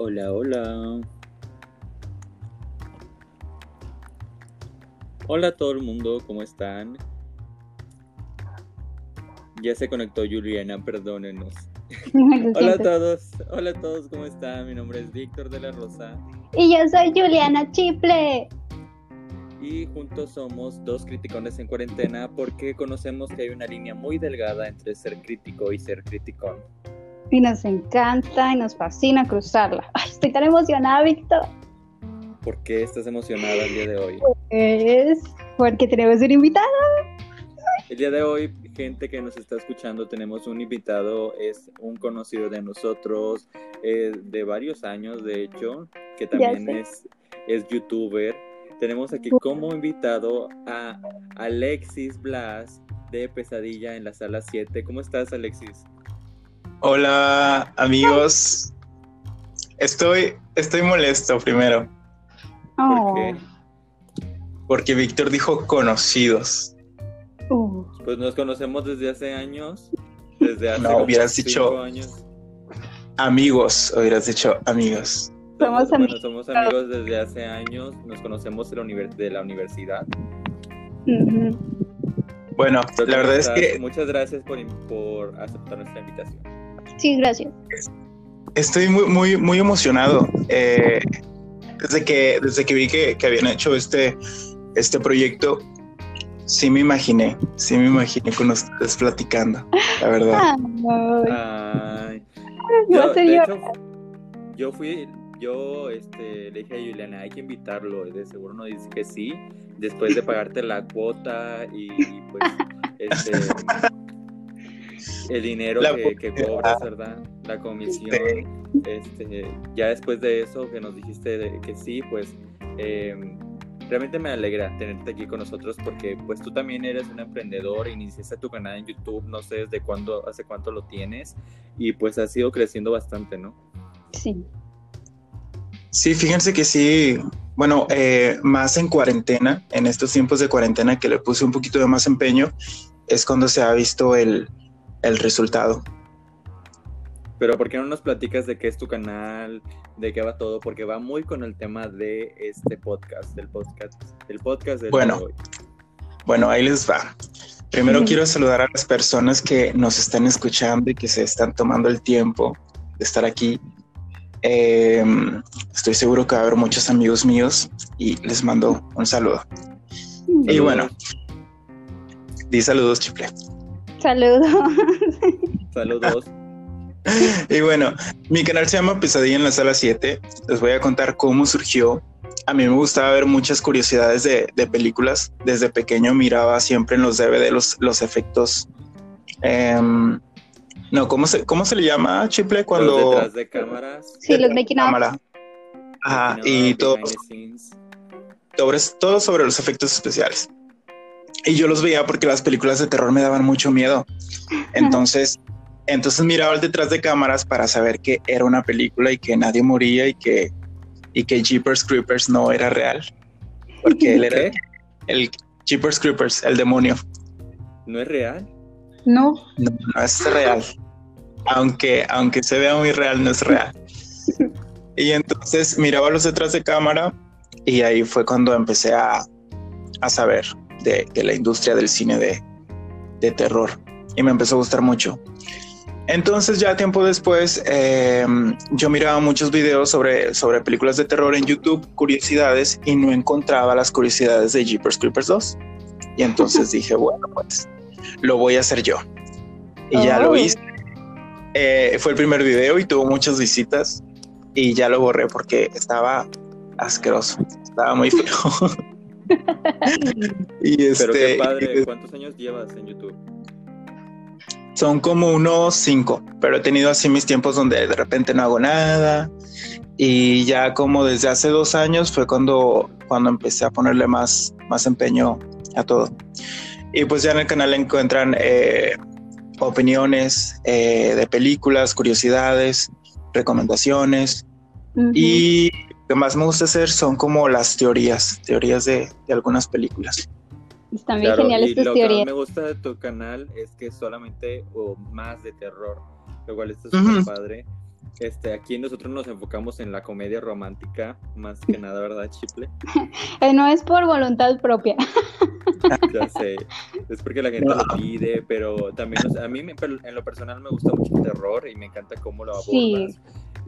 Hola, hola. Hola a todo el mundo, ¿cómo están? Ya se conectó Juliana, perdónenos. hola a todos, hola a todos, ¿cómo están? Mi nombre es Víctor de la Rosa. Y yo soy Juliana Chiple. Y juntos somos dos criticones en cuarentena porque conocemos que hay una línea muy delgada entre ser crítico y ser criticón. Y nos encanta y nos fascina cruzarla. Ay, estoy tan emocionada, Víctor. ¿Por qué estás emocionada el día de hoy? Pues porque tenemos un invitado. El día de hoy, gente que nos está escuchando, tenemos un invitado, es un conocido de nosotros, eh, de varios años, de hecho, que también es, es youtuber. Tenemos aquí como invitado a Alexis Blas de Pesadilla en la sala 7. ¿Cómo estás, Alexis? Hola, amigos. Estoy, estoy molesto primero. ¿Por qué? Porque Víctor dijo conocidos. Uh. Pues nos conocemos desde hace años. Desde hace No, hubieras cinco dicho- años. Amigos, hubieras dicho amigos. Somos bueno, amigos. somos amigos desde hace años. Nos conocemos de la, univers- de la universidad. Bueno, la ¿cómo verdad es que Muchas gracias por, por aceptar nuestra invitación. Sí, gracias. estoy muy, muy, muy emocionado. Eh, desde que, desde que vi que, que habían hecho este, este proyecto, sí me imaginé, sí me imaginé con ustedes platicando, la verdad. Ay, Ay, yo, de hecho, yo fui, yo este, le dije a Juliana, hay que invitarlo, de seguro no dice que sí, después de pagarte la cuota y, y, pues este el dinero La que, cobras, ¿verdad? La comisión. Sí. Este, ya después de eso que nos dijiste de que sí, pues eh, realmente me alegra tenerte aquí con nosotros porque pues tú también eres un emprendedor, iniciaste tu canal en YouTube, no sé desde cuándo, hace cuánto lo tienes y pues has ido creciendo bastante, ¿no? Sí. Sí, fíjense que sí, bueno, eh, más en cuarentena, en estos tiempos de cuarentena que le puse un poquito de más empeño, es cuando se ha visto el, el resultado. Pero ¿por qué no nos platicas de qué es tu canal, de qué va todo? Porque va muy con el tema de este podcast, del podcast, el podcast del Bueno. día de hoy. Bueno, ahí les va. Primero Sí. quiero saludar a las personas que nos están escuchando y que se están tomando el tiempo de estar aquí. Eh, estoy seguro que va a haber muchos amigos míos y les mando un saludo. Y bueno, di saludos, Chiple. Saludos. Saludos. Y bueno, mi canal se llama Pesadilla en la Sala 7. Les voy a contar cómo surgió. A mí me gustaba ver muchas curiosidades de, de películas. Desde pequeño miraba siempre en los DVD los, los efectos. em, no, ¿cómo se, ¿cómo se le llama, Chiple? Los Cuando detrás de cámaras. Sí, los making cámara. Ajá, making y of, todo, todo sobre los efectos especiales. Y yo los veía porque las películas de terror me daban mucho miedo. Entonces, entonces miraba el detrás de cámaras para saber que era una película y que nadie moría y que, y que Jeepers Creepers no era real. Porque él era ¿Qué? el Jeepers Creepers, el demonio. ¿No es real? No. No, no es real. Aunque, aunque se vea muy real, no es real. Y entonces miraba los detrás de cámara y ahí fue cuando empecé a, a saber de, de la industria del cine de, de terror y me empezó a gustar mucho. Entonces ya tiempo después eh, yo miraba muchos videos sobre, sobre películas de terror en YouTube, curiosidades, y no encontraba las curiosidades de Jeepers Creepers 2. Y entonces dije, bueno, pues lo voy a hacer yo. Y ya lo Oh. hice. Eh, fue el primer video y tuvo muchas visitas y ya lo borré porque estaba asqueroso, estaba muy feo. y Pero qué este padre. ¿Cuántos años llevas en YouTube? son como unos cinco, pero he tenido así mis tiempos donde de repente no hago nada y ya como desde hace dos años fue cuando, cuando empecé a ponerle más, más empeño a todo. Y pues ya en el canal encuentran eh, opiniones eh, de películas, curiosidades, recomendaciones Ujú. y lo que más me gusta hacer son como las teorías, teorías de, de algunas películas. Están bien Claro, geniales y tus lo que más teorías. me gusta de tu canal es que es solamente o más de terror, lo cual está súper padre. este, aquí nosotros nos enfocamos en la comedia romántica, más que nada, ¿verdad, Chiple? Eh, no es por voluntad propia. ya sé, es porque la gente lo pide, pero también, a mí en lo personal me gusta mucho el terror y me encanta cómo lo abordas.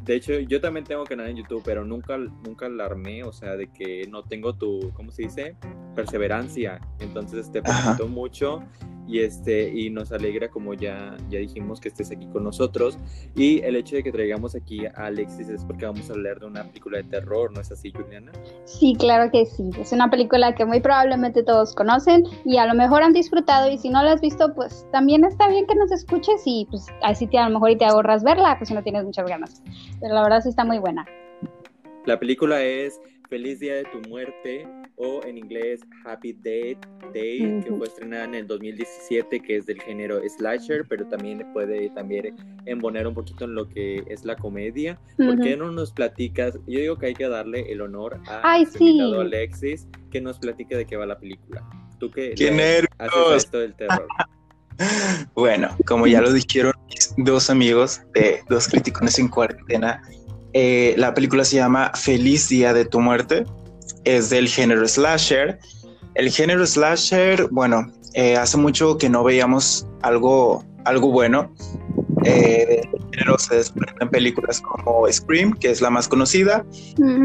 De hecho, yo también tengo canal en YouTube, pero nunca, nunca alarmé, o sea, de que no tengo tu, ¿cómo se dice? Perseverancia. Entonces, te felicito mucho y este y nos alegra como ya ya dijimos que estés aquí con nosotros y el hecho de que traigamos aquí a Alexis es porque vamos a hablar de una película de terror, ¿no es así, Juliana? Sí, claro que sí. Es una película que muy probablemente todos conocen y a lo mejor han disfrutado y si no la has visto, pues también está bien que nos escuches y pues así te a lo mejor y te ahorras verla, pues si no tienes muchas ganas. Pero la verdad sí está muy buena. La película es Feliz Día de tu Muerte o en inglés Happy Day, Day que fue estrenada en el 2017, que es del género slasher, pero también puede también embonar un poquito en lo que es la comedia. ¿Por qué no nos platicas? Yo digo que hay que darle el honor a Ay, sí. Alexis que nos platique de qué va la película. Tú que ¿Qué haces esto del terror. bueno, como ya lo dijeron mis dos amigos de dos críticos en cuarentena, eh, la película se llama Feliz Día de tu Muerte. Es del género slasher. El género slasher, bueno, eh, hace mucho que no veíamos algo, algo bueno. Eh, el género se desprende en películas como Scream, que es la más conocida,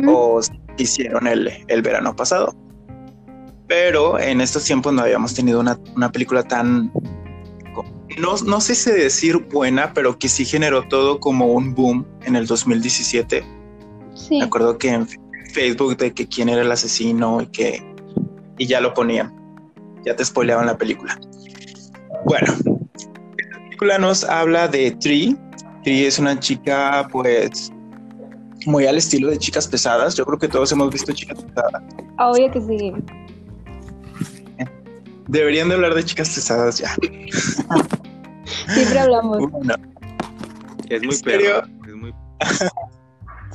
o hicieron el, el, verano pasado. Pero en estos tiempos no habíamos tenido una, una película tan no, no sé si decir buena, pero que sí generó todo como un boom en el 2017. Sí. Me acuerdo que en Facebook de que quién era el asesino y que y ya lo ponían. Ya te spoileaban la película. Bueno, la película nos habla de Tree. Tree es una chica, pues, muy al estilo de chicas pesadas. Yo creo que todos hemos visto chicas pesadas. Obvio que sí. Deberían de hablar de chicas pesadas ya. Siempre hablamos. Es muy serio? Es muy...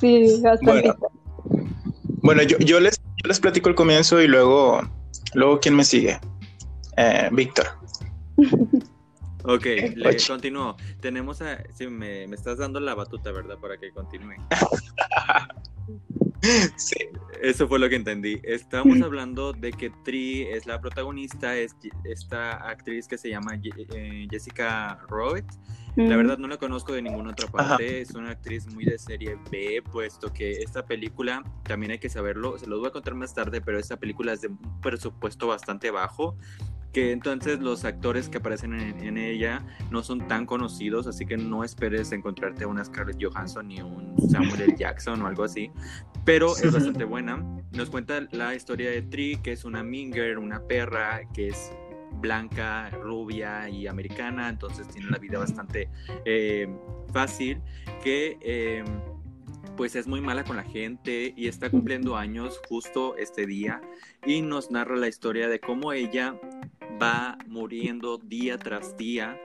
sí, bastante. Bueno, yo, yo, les, yo les platico el comienzo y luego, luego ¿quién me sigue? Eh, Víctor. Ok, le continúo. Tenemos a. Sí, me, me, estás dando la batuta, ¿verdad? Para que continúe. sí. Eso fue lo que entendí. Estamos hablando de que Tri es la protagonista, es esta actriz que se llama eh, Jessica Roy. La verdad no la conozco de ninguna otra parte, es una actriz muy de serie B, puesto que esta película, también hay que saberlo, se lo voy a contar más tarde, pero esta película es de un presupuesto bastante bajo que entonces los actores que aparecen en, ella no son tan conocidos, así que no esperes encontrarte una Scarlett Johansson ni un Samuel L. Jackson o algo así, pero es bastante buena. Nos cuenta la historia de Tree, que es una minger, una perra, que es blanca, rubia y americana, entonces tiene la vida bastante eh, fácil, que... Eh, pues es muy mala con la gente y está cumpliendo años justo este día y nos narra la historia de cómo ella va muriendo día tras día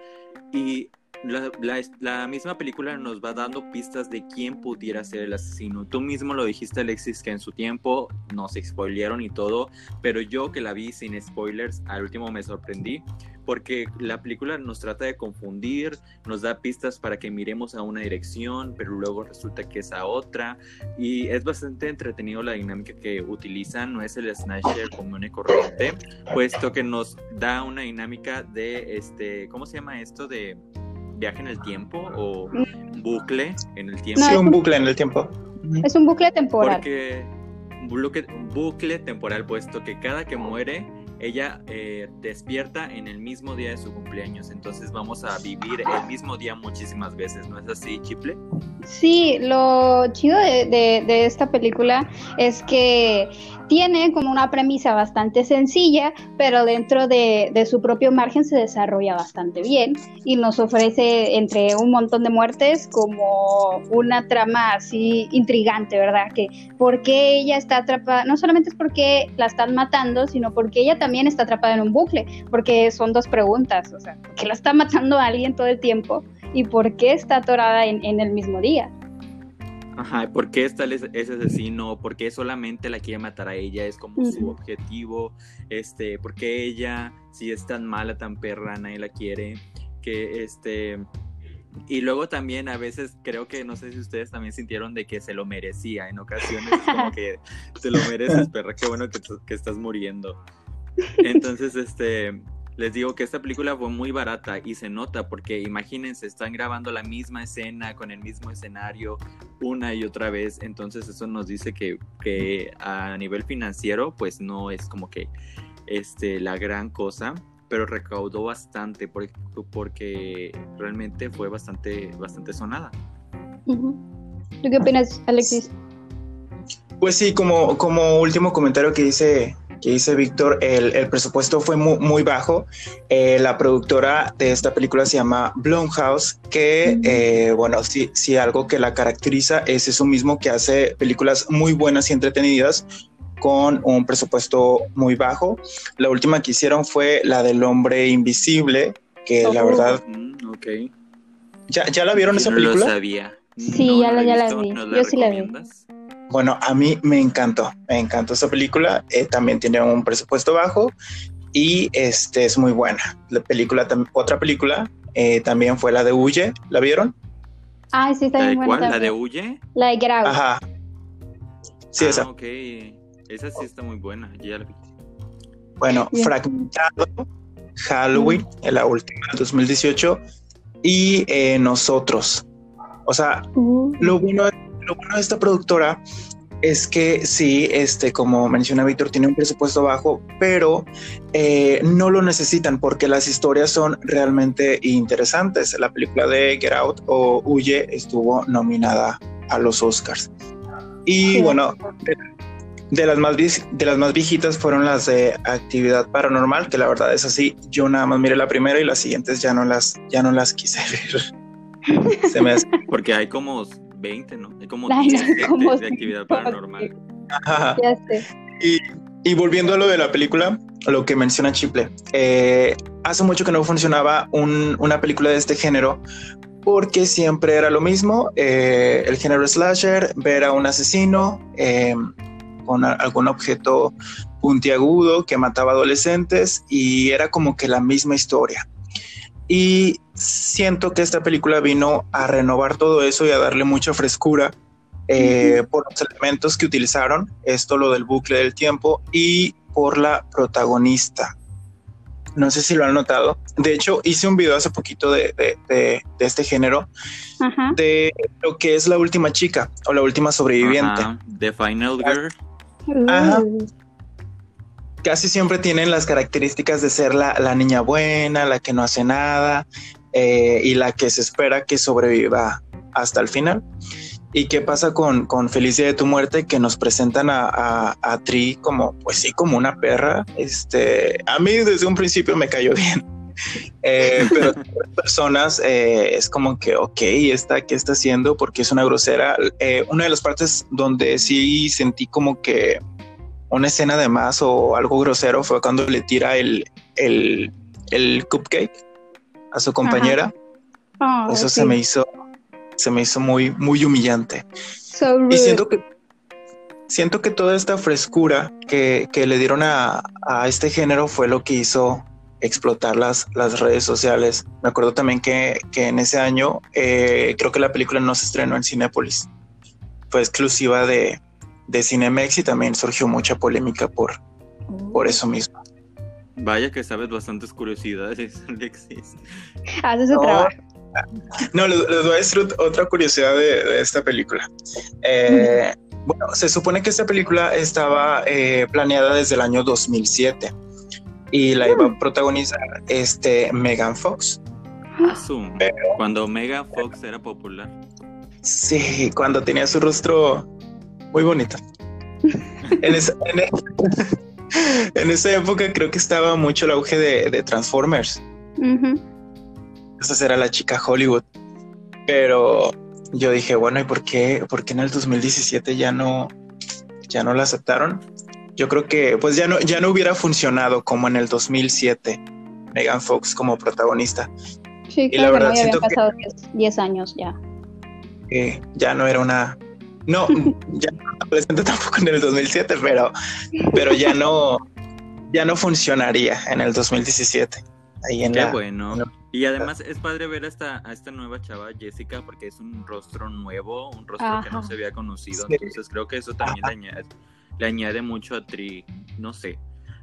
y la, misma película nos va dando pistas de quién pudiera ser el asesino. Tú mismo lo dijiste, Alexis, que en su tiempo nos spoilearon y todo, pero yo que la vi sin spoilers, al último me sorprendí porque la película nos trata de confundir, nos da pistas para que miremos a una dirección, pero luego resulta que es a otra, y es bastante entretenido la dinámica que utilizan, no es el slasher común y corriente, puesto que nos da una dinámica de, este, ¿cómo se llama esto? De viaje en el tiempo o bucle en el tiempo. sí, un bucle en el tiempo. Es un bucle temporal. Porque bucle, bucle temporal, puesto que cada que muere ella eh, despierta en el mismo día de su cumpleaños, entonces vamos a vivir el mismo día muchísimas veces, ¿no es así, Chiple? Sí, lo chido de, de esta película es que tiene como una premisa bastante sencilla, pero dentro de, su propio margen se desarrolla bastante bien y nos ofrece entre un montón de muertes como una trama así intrigante, ¿verdad? Que por qué ella está atrapada, no solamente es porque la están matando, sino porque ella también está atrapada en un bucle, porque son dos preguntas, o sea, ¿por qué la está matando a alguien todo el tiempo? ¿Y por qué está atorada en el mismo día? Ajá, ¿por qué está ese asesino? ¿Por qué solamente la quiere matar a ella? Es como su objetivo. Este, ¿por qué ella, si es tan mala, tan perra, nadie la quiere? Que este Y luego también a veces creo que no sé si ustedes también sintieron de que se lo merecía en ocasiones, como que te lo mereces, perra, qué bueno que, que estás muriendo. Entonces, este, les digo que esta película fue muy barata y se nota porque imagínense, están grabando la misma escena con el mismo escenario una y otra vez, entonces eso nos dice que, que a nivel financiero pues no es como que este, la gran cosa, pero recaudó bastante porque, porque realmente fue bastante, bastante sonada. ¿Tú qué opinas, Alexis? Pues sí, como, como último comentario que dice que dice Víctor, el, presupuesto fue muy, bajo. Eh, la productora de esta película se llama Blumhouse, que, eh, bueno, sí, sí, algo que la caracteriza es eso mismo, que hace películas muy buenas y entretenidas con un presupuesto muy bajo. La última que hicieron fue la del hombre invisible, que la oh. verdad... Mm, ok. ¿Ya, ¿Ya la vieron esa película? No lo sabía. Sí, ya, la, ya la vi. Yo sí la vi. Bueno, a mí me encantó, me encantó esa película. Eh, también tiene un presupuesto bajo y este es muy buena. La película, otra película eh, también fue la de Huye. ¿La vieron? Ah, sí, está bien buena. ¿Cuál? ¿La de Huye? La de Grau. Ajá. Sí, ah, esa. Ok, esa sí está muy buena. Ya la vi. Bueno, Fragmentado, Halloween, en la última, 2018, y eh, Nosotros. O sea, uh. lo bueno lo bueno de esta productora es que sí, este, como menciona Víctor, tiene un presupuesto bajo, pero eh, no lo necesitan porque las historias son realmente interesantes. La película de Get Out o Huye estuvo nominada a los Oscars. Y bueno, de, las más, de las más viejitas fueron las de Actividad Paranormal, que la verdad es así. Yo nada más miré la primera y las siguientes ya no las, ya no las quise ver. Se me Porque hay como 20, ¿no? Hay como 10 de, actividad paranormal. Ya sé. Y, y, volviendo a lo de la película, lo que menciona Chiple, eh, hace mucho que no funcionaba un, una película de este género porque siempre era lo mismo, eh, el género slasher, ver a un asesino em, con algún objeto puntiagudo que mataba adolescentes y era como que la misma historia. Y siento que esta película vino a renovar todo eso y a darle mucha frescura eh, por los elementos que utilizaron, esto lo del bucle del tiempo y por la protagonista. No sé si lo han notado. De hecho, hice un video hace poquito de, este género, de lo que es la última chica o la última sobreviviente. The Final Girl. Uh casi siempre tienen las características de ser la, niña buena, la que no hace nada eh, y la que se espera que sobreviva hasta el final. ¿Y qué pasa con, con Felicia de tu muerte? Que nos presentan a, a, Tri como, pues sí, como una perra. Este, a mí desde un principio me cayó bien. Eh, pero personas eh, es como que, ok, esta, ¿qué está haciendo? Porque es una grosera. una de las partes donde sí sentí como que una escena de más o algo grosero fue cuando le tira el, el, el cupcake a su compañera. Eso se me hizo, se me hizo muy, muy humillante. y siento que siento que toda esta frescura que, que le dieron a, a, este género fue lo que hizo explotar las, las redes sociales. Me acuerdo también que, que en ese año eh, creo que la película no se estrenó en Cinépolis. Fue exclusiva de, de Cinemex y también surgió mucha polémica por, por eso mismo. Vaya que sabes bastantes curiosidades, Alexis. Haces su trabajo. No, les, voy a decir otra curiosidad de, esta película. Eh, bueno, se supone que esta película estaba eh, planeada desde el año 2007 y la iba a protagonizar este Megan Fox. cuando Megan Fox era popular. Sí, cuando tenía su rostro muy bonita. en, esa, en, esa época creo que estaba mucho el auge de, Transformers. Esa era la chica Hollywood. Pero yo dije, bueno, ¿y por qué, por qué en el 2017 ya no, ya no la aceptaron? Yo creo que pues ya no, ya no hubiera funcionado como en el 2007 Megan Fox como protagonista. Sí, y la verdad, que no, pasado 10 años ya. ya no era una, no, ya no presente tampoco en el 2007, pero, pero ya no, ya no funcionaría en el 2017. ahí en Qué bueno. Y además es padre ver a esta, a esta nueva chava, Jessica, porque es un rostro nuevo, un rostro que no se había conocido. Entonces creo que eso también le añade, le añade, mucho a Tri, no sé.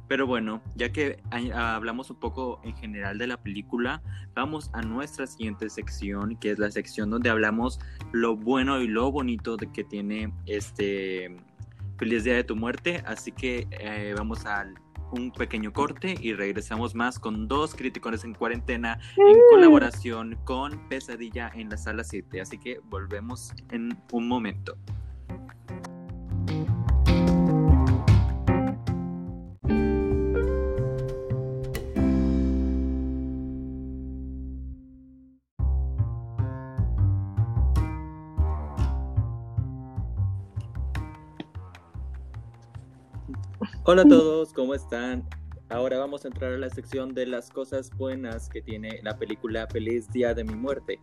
Pero bueno, ya que hablamos un poco en general de la película, vamos a nuestra siguiente sección, que es la sección donde hablamos lo bueno y lo bonito de que tiene este Feliz Día de tu Muerte. Así que eh, vamos al un pequeño corte y regresamos más con dos críticos en cuarentena en colaboración con Pesadilla en la sala 7. Así que volvemos en un momento. Hola a todos, ¿cómo están? Ahora vamos a entrar a la sección de las cosas buenas que tiene la película Feliz Día de mi Muerte.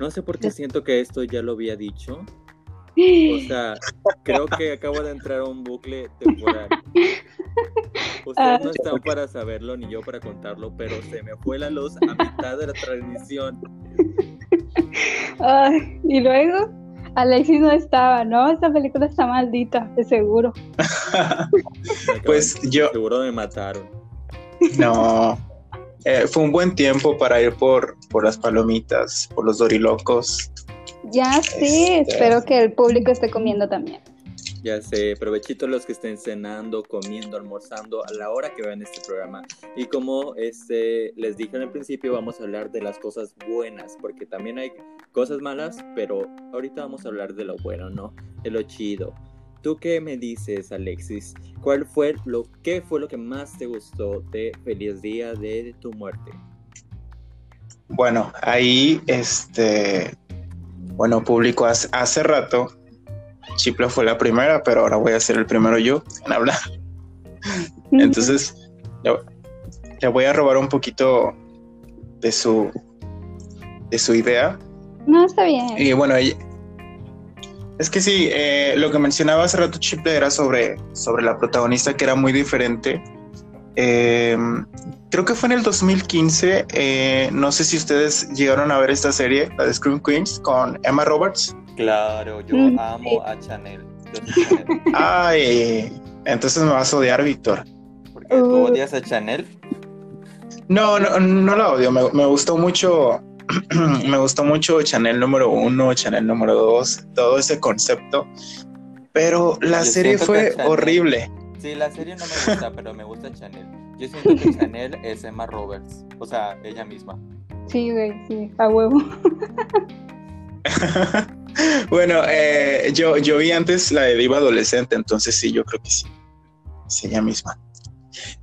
No sé por qué siento que esto ya lo había dicho. O sea, creo que acabo de entrar a un bucle temporal. Ustedes no están para saberlo ni yo para contarlo, pero se me fue la luz a mitad de la transmisión. Ay, ¿Y luego? Alexis no estaba, ¿no? Esta película está maldita, de seguro. pues yo. Seguro me mataron. No. Eh, fue un buen tiempo para ir por, por las palomitas, por los dorilocos. Ya sí, este, espero que el público esté comiendo también. Ya sé, provechito los que estén cenando, comiendo, almorzando a la hora que vean este programa. Y como este, les dije en el principio, vamos a hablar de las cosas buenas, porque también hay cosas malas, pero ahorita vamos a hablar de lo bueno, ¿no? De lo chido. ¿Tú qué me dices, Alexis? ¿Cuál fue lo qué fue lo que más te gustó de Feliz Día de tu muerte? Bueno, ahí este bueno, público hace, hace rato Chipla fue la primera, pero ahora voy a ser el primero yo en hablar. Entonces, le, voy a robar un poquito de su de su idea. No, está bien. Y bueno, es que sí, eh, lo que mencionaba hace rato Chipla era sobre, sobre la protagonista que era muy diferente. Eh, creo que fue en el 2015, eh, no sé si ustedes llegaron a ver esta serie, la de Scream Queens, con Emma Roberts. Claro, yo mm, amo a Chanel. Ay, entonces me vas a odiar, Víctor. ¿Por qué tú uh. odias a Chanel? No, no, no la odio. Me, gustó mucho. me gustó mucho Chanel número uno, Chanel número dos, todo ese concepto. Pero la serie fue horrible. Sí, la serie no me gusta, pero me gusta Chanel. Yo siento que Chanel es Emma Roberts, o sea, ella misma. Sí, güey, sí, a huevo. bueno, eh, yo, yo vi antes la de Diva Adolescente, entonces sí, yo creo que sí. Sí, ella misma.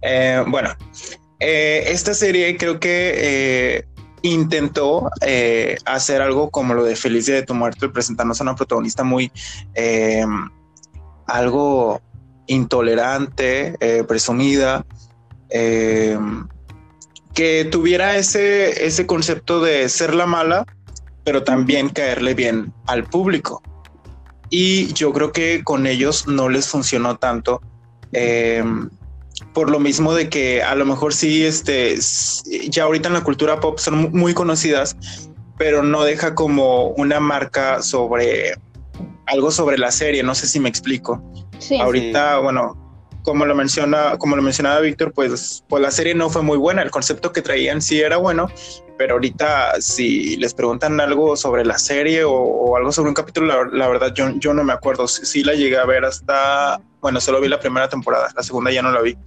Eh, bueno, eh, esta serie creo que intentó hacer algo como lo de Feliz Día de tu Muerte, presentarnos a una protagonista muy algo intolerante, presumida, que tuviera ese, ese concepto de ser la mala, pero también caerle bien al público. Y yo creo que con ellos no les funcionó tanto. Em, por lo mismo de que a lo mejor sí, este, ya ahorita en la cultura pop son muy conocidas, pero no deja como una marca sobre algo sobre la serie. No sé si me explico. Sí, ahorita, bueno, como lo menciona, como lo mencionaba Víctor, pues, pues la serie no fue muy buena. El concepto que traían sí era bueno, pero ahorita si les preguntan algo sobre la serie o, algo sobre un capítulo, la, verdad yo, yo, no me acuerdo. Sí, la llegué a ver hasta, bueno, solo vi la primera temporada, la segunda ya no la vi.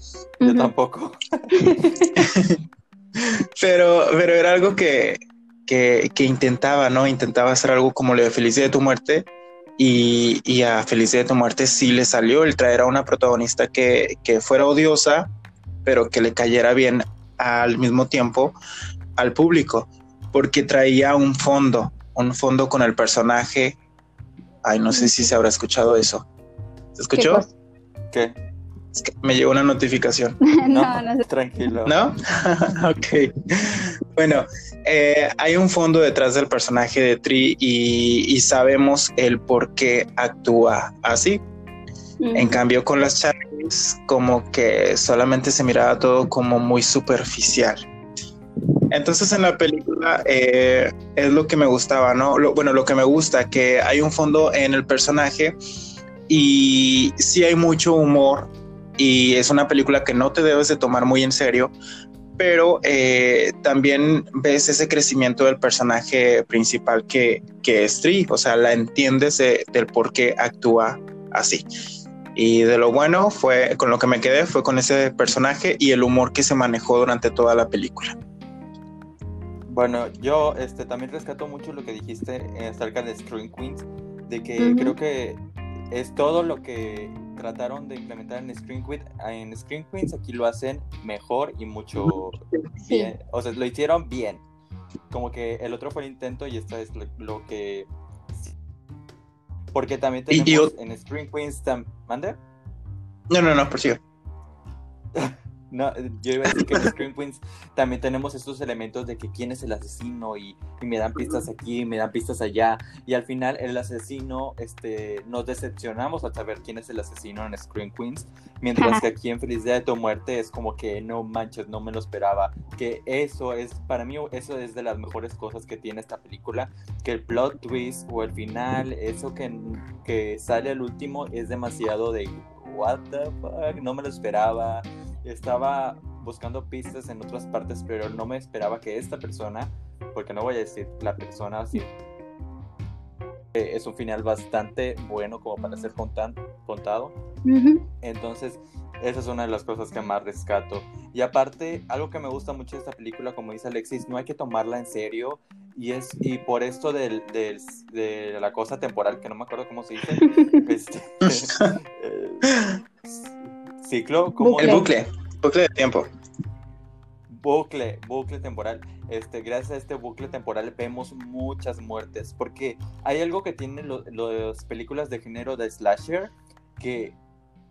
Yo tampoco. pero, pero era algo que, que, intentaba, ¿no? Intentaba hacer algo como lo de Felicidad de tu muerte. Y, y a Felicidad de tu muerte sí le salió el traer a una protagonista que, que fuera odiosa, pero que le cayera bien al mismo tiempo al público porque traía un fondo, un fondo con el personaje. Ay, no sé si se habrá escuchado eso. ¿Se escuchó? ¿Qué? Me llegó una notificación. no, no, tranquilo. ¿No? ok. Bueno, eh, hay un fondo detrás del personaje de Tri y, sabemos el por qué actúa así. En cambio, con las Charlies, como que solamente se miraba todo como muy superficial. Entonces en la película eh, es lo que me gustaba, ¿no? bueno, lo que me gusta, que hay un fondo en el personaje y sí hay mucho humor y es una película que no te debes de tomar muy en serio, pero eh, también ves ese crecimiento del personaje principal que, que es Tri, o sea, la entiendes del por qué actúa así. Y de lo bueno fue, con lo que me quedé fue con ese personaje y el humor que se manejó durante toda la película. Bueno, yo este, también rescato mucho lo que dijiste acerca de Scream Queens, de que creo que es todo lo que trataron de implementar en Screen Queens. En Screen Queens aquí lo hacen mejor y mucho bien. O sea, lo hicieron bien. Como que el otro fue el intento y esta es lo, que... Porque también tenemos en Screen Queens... ¿Mande? No, no, no, prosigo. No, yo iba a decir que en Scream Queens también tenemos estos elementos de que quién es el asesino y, me dan pistas aquí, me dan pistas allá. Y al final el asesino, este, nos decepcionamos al saber quién es el asesino en Scream Queens. Mientras que aquí en Feliz Día de tu Muerte es como que no manches, no me lo esperaba. Que eso es, para mí, eso es de las mejores cosas que tiene esta película. Que el plot twist o el final, eso que, que sale al último es demasiado de what the fuck, no me lo esperaba estaba buscando pistas en otras partes, pero no me esperaba que esta persona, porque no voy a decir la persona así, eh, es un final bastante bueno como para ser contado. Entonces, esa es una de las cosas que más rescato. Y aparte, algo que me gusta mucho de esta película, como dice Alexis, no hay que tomarla en serio. Y es y por esto del, de la cosa temporal, que no me acuerdo cómo se dice, este, eh, ciclo, como el bucle, bucle de tiempo. Bucle, bucle temporal. Este, gracias a este bucle temporal vemos muchas muertes, porque hay algo que tienen las películas de género de slasher que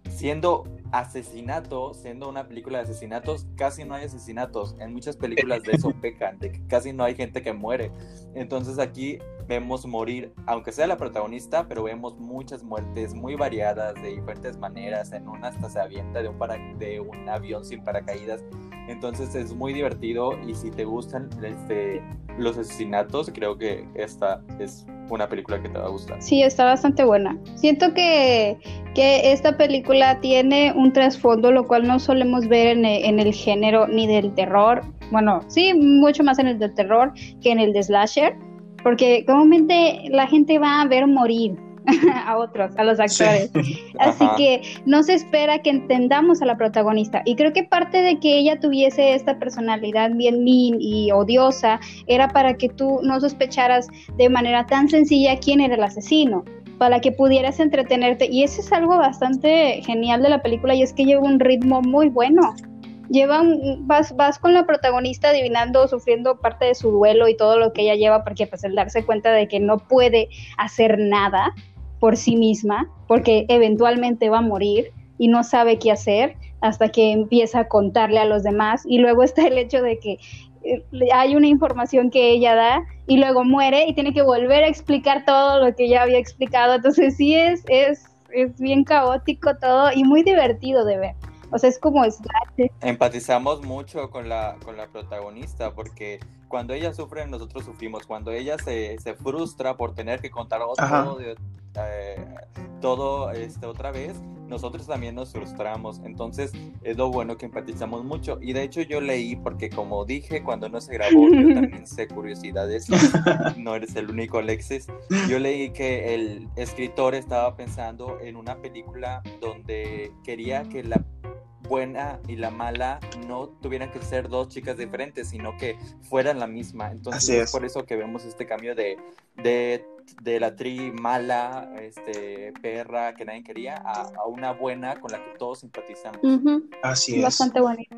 siendo asesinato, siendo una película de asesinatos, casi no hay asesinatos. En muchas películas de eso pecan, de que casi no hay gente que muere. Entonces aquí vemos morir, aunque sea la protagonista, pero vemos muchas muertes muy variadas, de diferentes maneras. En una hasta se avienta de un, para, de un avión sin paracaídas. Entonces es muy divertido y si te gustan este, los asesinatos, creo que esta es una película que te va a gustar. Sí, está bastante buena. Siento que, que esta película tiene un trasfondo, lo cual no solemos ver en el, en el género ni del terror. Bueno, sí, mucho más en el del terror que en el de slasher, porque comúnmente la gente va a ver morir a otros, a los actores. Así que no se espera que entendamos a la protagonista. Y creo que parte de que ella tuviese esta personalidad bien mean y odiosa era para que tú no sospecharas de manera tan sencilla quién era el asesino para que pudieras entretenerte. Y eso es algo bastante genial de la película y es que lleva un ritmo muy bueno. Llevan, vas, vas con la protagonista adivinando, sufriendo parte de su duelo y todo lo que ella lleva, porque pues el darse cuenta de que no puede hacer nada, por sí misma, porque eventualmente va a morir y no sabe qué hacer hasta que empieza a contarle a los demás. Y luego está el hecho de que eh, hay una información que ella da y luego muere y tiene que volver a explicar todo lo que ya había explicado. Entonces sí es, es, es bien caótico todo y muy divertido de ver. O sea, es como Empatizamos mucho con la, con la protagonista porque cuando ella sufre, nosotros sufrimos. Cuando ella se, se frustra por tener que contar todo, eh, todo este, otra vez, nosotros también nos frustramos. Entonces, es lo bueno que empatizamos mucho. Y de hecho, yo leí, porque como dije, cuando no se grabó, yo también sé curiosidades. no eres el único, Alexis. Yo leí que el escritor estaba pensando en una película donde quería que la buena y la mala no tuvieran que ser dos chicas diferentes, sino que fueran la misma. Entonces es. por eso que vemos este cambio de, de, de, la tri mala, este, perra que nadie quería, a, una buena con la que todos simpatizamos. Así es. Bastante bonita.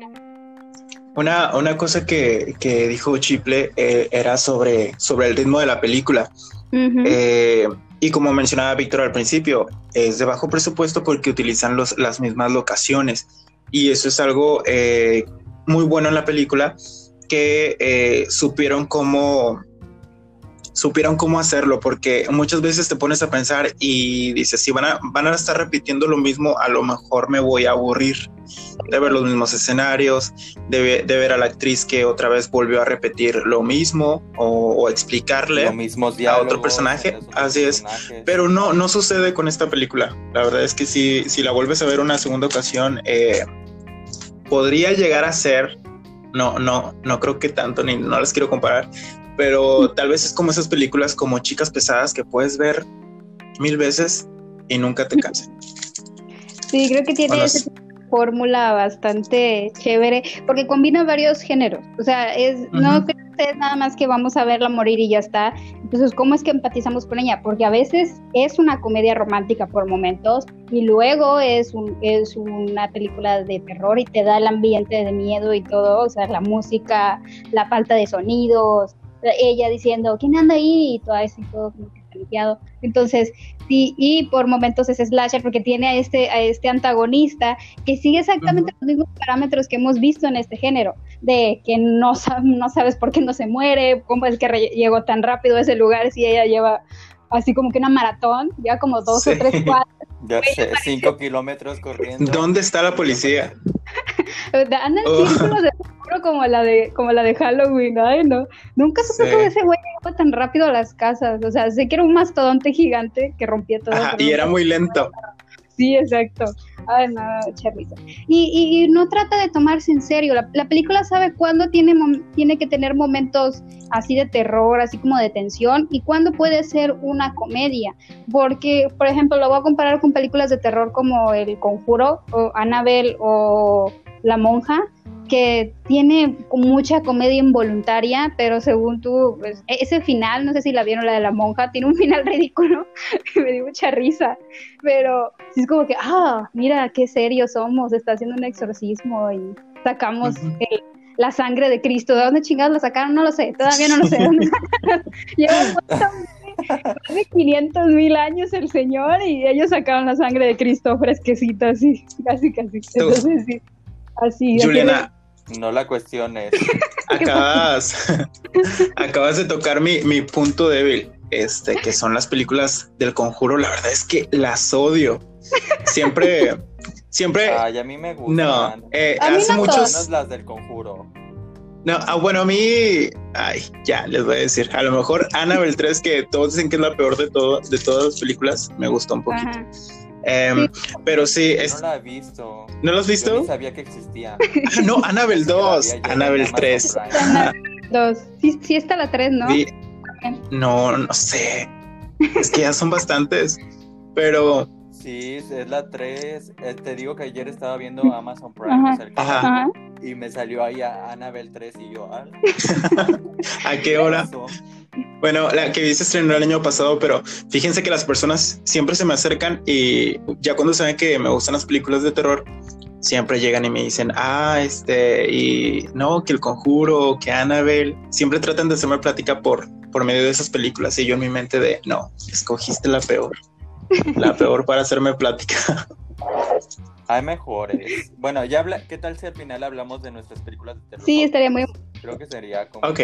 Una, una cosa que, que dijo Chiple eh, era sobre, sobre el ritmo de la película. Eh, y como mencionaba Víctor al principio, es de bajo presupuesto porque utilizan los, las mismas locaciones y eso es algo eh, muy bueno en la película, que eh, supieron cómo, supieron cómo hacerlo, porque muchas veces te pones a pensar y dices, si van a, van a estar repitiendo lo mismo, a lo mejor me voy a aburrir de ver los mismos escenarios, de, ver a la actriz que otra vez volvió a repetir lo mismo o, explicarle a otro personaje. Así es. Pero no, no sucede con esta película. La verdad es que si, si la vuelves a ver una segunda ocasión, eh, podría llegar a ser, no, no, no creo que tanto, ni no las quiero comparar, pero tal vez es como esas películas como Chicas Pesadas que puedes ver mil veces y nunca te cansan. Sí, creo que tiene ese fórmula bastante chévere porque combina varios géneros. O sea, es no es nada más que vamos a verla morir y ya está. Entonces, ¿cómo es que empatizamos con ella? Porque a veces es una comedia romántica por momentos y luego es, un, es una película de terror y te da el ambiente de miedo y todo, o sea, la música, la falta de sonidos, ella diciendo, ¿quién anda ahí? Y todo eso y todo como que está limpiado. Entonces, sí, y por momentos es slasher porque tiene a este, a este antagonista que sigue exactamente los mismos parámetros que hemos visto en este género, de que no, no sabes por qué no se muere, cómo es que llegó tan rápido a ese lugar si ella lleva así como que una maratón, ya como dos o tres cuadras. Ya sé, cinco kilómetros corriendo. ¿Dónde está la policía? Anda en oh. círculos de como la de como la de Halloween, ay no. Nunca supe cómo ese güey llegaba tan rápido a las casas. O sea, sé que era un mastodonte gigante que rompía todo. y era muy lento. Sí, exacto. Ay, no, charrita. Y, y, no trata de tomarse en serio. La, la película sabe cuándo tiene, tiene que tener momentos así de terror, así como de tensión, y cuándo puede ser una comedia. Porque, por ejemplo, lo voy a comparar con películas de terror como El Conjuro, o Annabelle, o La Monja, que tiene mucha comedia involuntaria, pero según tú, pues, e-, ese final, no sé si la vieron la de la monja, tiene un final ridículo, me dio mucha risa, pero es como que, ah, mira qué serios somos, está haciendo un exorcismo y sacamos la sangre de Cristo, ¿de dónde chingados la sacaron? No lo sé, todavía no lo sé. Lleva de 500 mil años el Señor y ellos sacaron la sangre de Cristo fresquecita, así, casi, casi. Entonces, sí. Así, Juliana, no la cuestiones. Acabas, acabas de tocar mi, mi, punto débil, este, que son las películas del conjuro. La verdad es que las odio. Siempre, siempre. Ay, a mí me gustan. No, eh, hace muchos. las del conjuro. No, ah, bueno, a mí, ay, ya les voy a decir. A lo mejor Annabelle 3, que todos dicen que es la peor de todo, de todas las películas, me gustó un poquito. Em, pero sí, es... No la he visto. ¿No lo has visto? Yo sabía que existía. Ah, no, Annabelle 2, Annabelle 3. 2. Sí, sí está la 3, ¿no? No, no sé. Es que ya son bastantes. Pero Sí, es la 3. Eh, te digo que ayer estaba viendo Amazon Prime y me salió ahí a Annabelle 3 y yo, ah". ¿a qué hora? Bueno, la que viste estrenó el año pasado, pero fíjense que las personas siempre se me acercan y ya cuando saben que me gustan las películas de terror, siempre llegan y me dicen, ah, este, y no, que el conjuro, que Annabelle, siempre tratan de hacerme plática por, por medio de esas películas y yo en mi mente de, no, escogiste la peor, la peor para hacerme plática. Hay mejores. Bueno, ya habla, ¿qué tal si al final hablamos de nuestras películas de terror? Sí, estaría muy... Creo que sería como... Ok.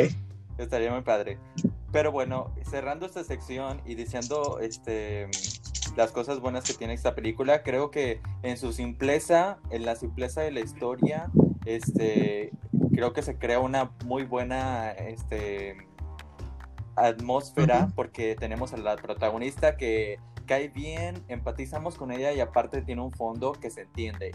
Estaría muy padre. Pero bueno, cerrando esta sección y diciendo este, las cosas buenas que tiene esta película, creo que en su simpleza, en la simpleza de la historia, este, creo que se crea una muy buena este, atmósfera porque tenemos a la protagonista que cae bien, empatizamos con ella y aparte tiene un fondo que se entiende.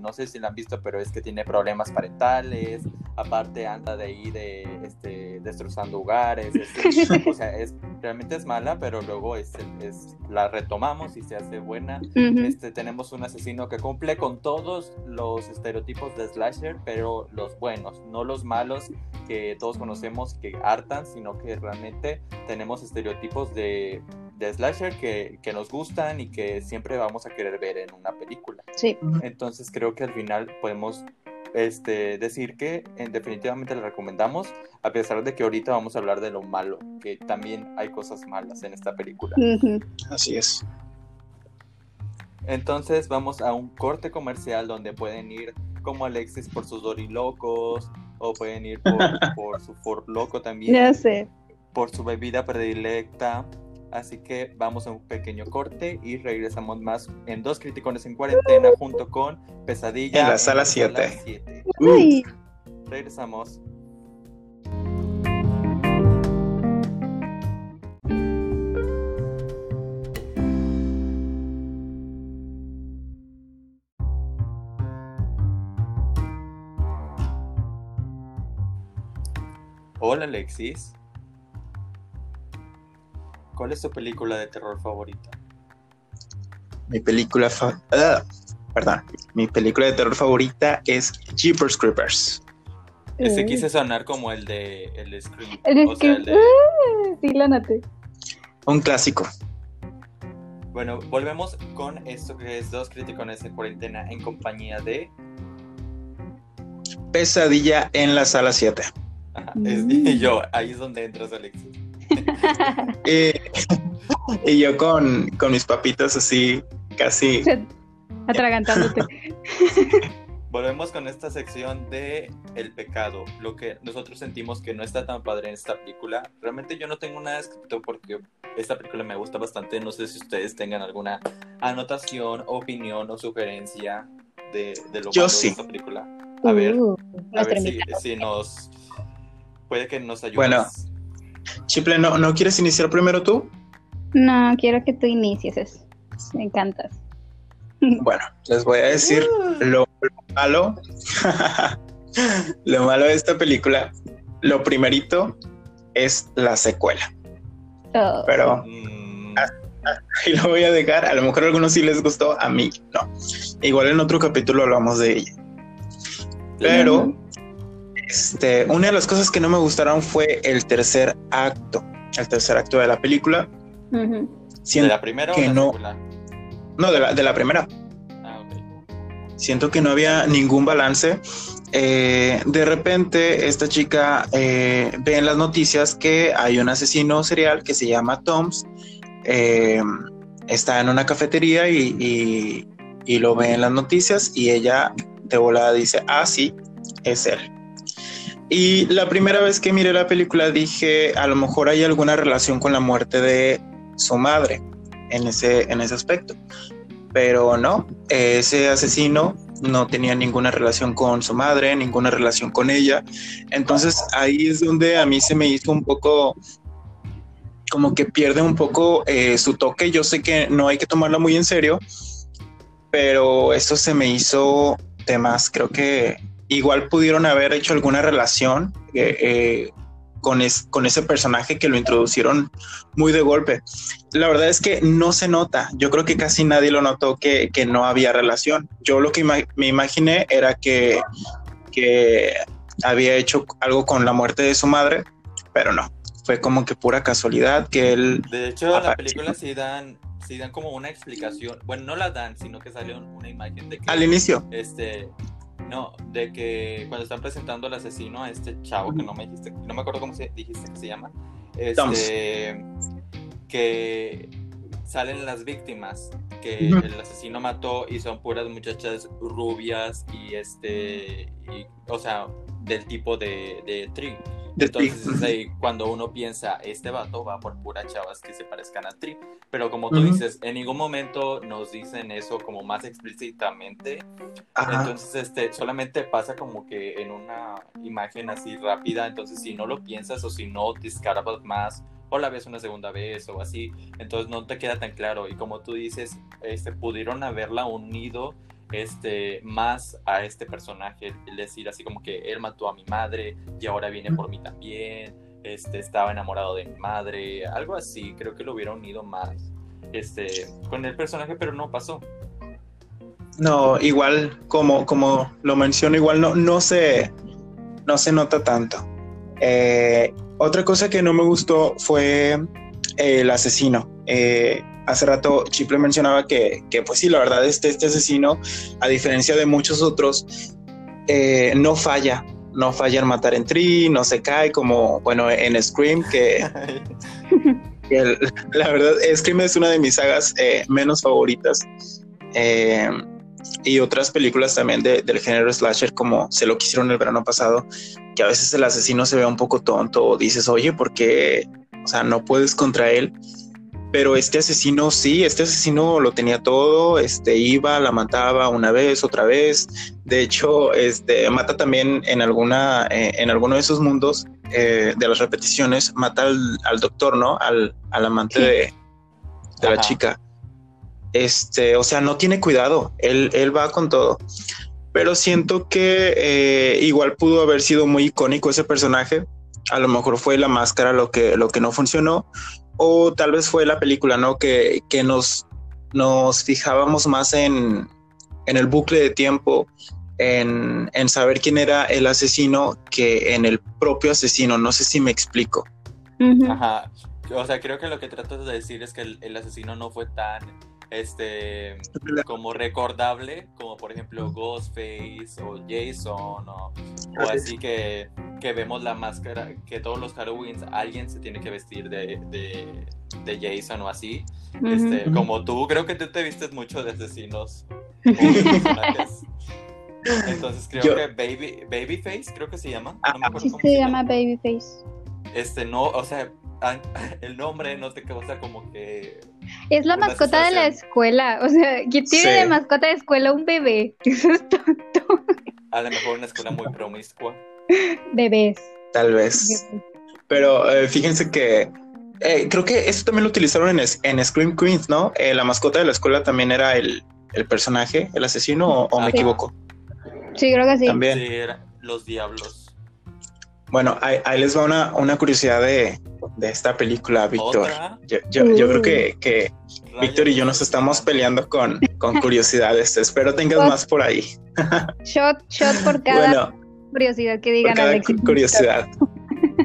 No sé si la han visto, pero es que tiene problemas parentales, aparte anda de ahí de este, destrozando hogares, este, o sea, es, realmente es mala, pero luego es, es, la retomamos y se hace buena. este, tenemos un asesino que cumple con todos los estereotipos de slasher, pero los buenos, no los malos que todos conocemos que hartan, sino que realmente tenemos estereotipos de de slasher que, nos gustan y que siempre vamos a querer ver en una película. Sí. Entonces creo que al final podemos este, decir que en, definitivamente le recomendamos, a pesar de que ahorita vamos a hablar de lo malo, que también hay cosas malas en esta película. Así es. Entonces vamos a un corte comercial donde pueden ir como Alexis por sus dorilocos o pueden ir por, por su Ford Loco también. Ya sé por su bebida predilecta. Así que vamos a un pequeño corte y regresamos más en Dos Criticones en Cuarentena junto con Pesadilla. En la sala 7. Regresamos. Hola Alexis. ¿Cuál es tu película de terror favorita? Mi película ah, perdón, mi película de terror favorita es Jeepers Creepers. Ese quise sonar como el de el Scream. El o sea, el de... Ah, sí, la noté. Un clásico. Bueno, volvemos con esto que es dos críticos en cuarentena en compañía de Pesadilla en la sala 7. Mm. y yo, ahí es donde entras, Alexis. y, yo con, mis papitas así, casi. Atragantándote. Volvemos con esta sección de el pecado, lo que nosotros sentimos que no está tan padre en esta película. Realmente yo no tengo nada escrito porque esta película me gusta bastante. No sé si ustedes tengan alguna anotación, opinión o sugerencia de, lo yo sí. de esta película. A ver, uh, a ver si, nos puede que nos ayudes. Bueno, Chiple, ¿no, ¿no quieres iniciar primero tú? No, quiero que tú inicies eso. Me encantas. Bueno, les voy a decir uh. lo, malo. lo malo de esta película. Lo primerito es la secuela. Oh. Pero mm. ahí lo voy a dejar. A lo mejor a algunos sí les gustó, a mí no. Igual en otro capítulo hablamos de ella. Pero este, una de las cosas que no me gustaron fue el tercer acto, el tercer acto de la película. ¿De la primera o no, No, de la, de la primera. Ah, Siento que no había ningún balance. Eh, de repente, esta chica eh, ve en las noticias que hay un asesino serial que se llama Toms. Eh, está en una cafetería y, y, lo ve en las noticias y ella de volada dice, ah, sí, es él. Y la primera vez que miré la película dije, a lo mejor hay alguna relación con la muerte de su madre en ese, en ese aspecto. Pero no, ese asesino no tenía ninguna relación con su madre, ninguna relación con ella. Entonces ahí es donde a mí se me hizo un poco, como que pierde un poco eh, su toque. Yo sé que no hay que tomarlo muy en serio, pero esto se me hizo temas, creo que igual pudieron haber hecho alguna relación eh, eh, con, con ese personaje que lo introducieron muy de golpe. La verdad es que no se nota. Yo creo que casi nadie lo notó que, no había relación. Yo lo que me imaginé era que, que había hecho algo con la muerte de su madre, pero no. Fue como que pura casualidad que él. De hecho, la película sí dan, sí dan como una explicación. Bueno, no la dan, sino que sale una imagen de que. Al inicio. Este, no, de que cuando están presentando al asesino a este chavo que no me dijiste, no me acuerdo cómo se, dijiste que se llama, este, que salen las víctimas que el asesino mató y son puras muchachas rubias y este, o sea, del tipo de, de Tree. Entonces ahí cuando uno piensa, este vato va por puras chavas que se parezcan a Tri. Pero como tú dices, en ningún momento nos dicen eso como más explícitamente. Entonces, este, solamente pasa como que en una imagen así rápida. Entonces, si no lo piensas o si no te más o la ves una segunda vez o así, entonces no te queda tan claro. Y como tú dices, este, pudieron haberla unido este, más a este personaje, el decir así como que él mató a mi madre y ahora viene por mí también, este, estaba enamorado de mi madre, algo así, creo que lo hubiera unido más este, con el personaje, pero no pasó. No, igual como, como lo menciono, igual no, no, se, no se nota tanto. Eh, otra cosa que no me gustó fue el asesino. Eh, hace rato Chiple mencionaba que, pues sí, la verdad, este, este asesino, a diferencia de muchos otros, eh, no falla, no falla en matar en Tree, no se cae como, bueno, en Scream, que, la verdad, Scream es una de mis sagas eh, menos favoritas. Eh, y otras películas también del género slasher, como se lo quisieron el verano pasado, que a veces el asesino se ve un poco tonto o dices, oye, ¿por qué o sea, no puedes contra él. Pero este asesino sí, este asesino lo tenía todo, este iba, la mataba una vez, otra vez. De hecho, este mata también en alguna, eh, en alguno de esos mundos eh, de las repeticiones, mata al, doctor, ¿no? Al, amante de, la chica. Este, o sea, no tiene cuidado, él, él va con todo. Pero siento que eh, igual pudo haber sido muy icónico ese personaje. A lo mejor fue la máscara lo que, lo que no funcionó o tal vez fue la película, ¿no? Que, que nos, nos fijábamos más en, en el bucle de tiempo, en, en, saber quién era el asesino que en el propio asesino. No sé si me explico. Ajá. O sea, creo que lo que trato de decir es que el asesino no fue tan este como recordable como por ejemplo Ghostface o Jason o, así que, que, vemos la máscara que todos los Halloween alguien se tiene que vestir de, de, Jason o así. Este, como tú creo que tú te vistes mucho de asesinos entonces creo que Baby Babyface creo que se llama no sí se, llama. Babyface. Este no o sea el nombre no te causa como que es la mascota de la escuela. O sea, ¿quién tiene de mascota de escuela un bebé? Eso es tonto. A lo mejor una escuela muy promiscua. Bebés. Tal vez. Pero eh, fíjense que eh, creo que eso también lo utilizaron en, en Scream Queens, ¿no? Eh, la mascota de la escuela también era el, personaje, el asesino, o, me equivoco. Sí, creo que sí. También. Sí, los diablos. Bueno, ahí, les va una, una curiosidad de, de, esta película, Víctor. Yo, yo, creo que, que Víctor y yo nos estamos peleando con, con curiosidades. Espero tengas más por ahí. shot, shot por cada curiosidad que digan cada Alexis. Curiosidad.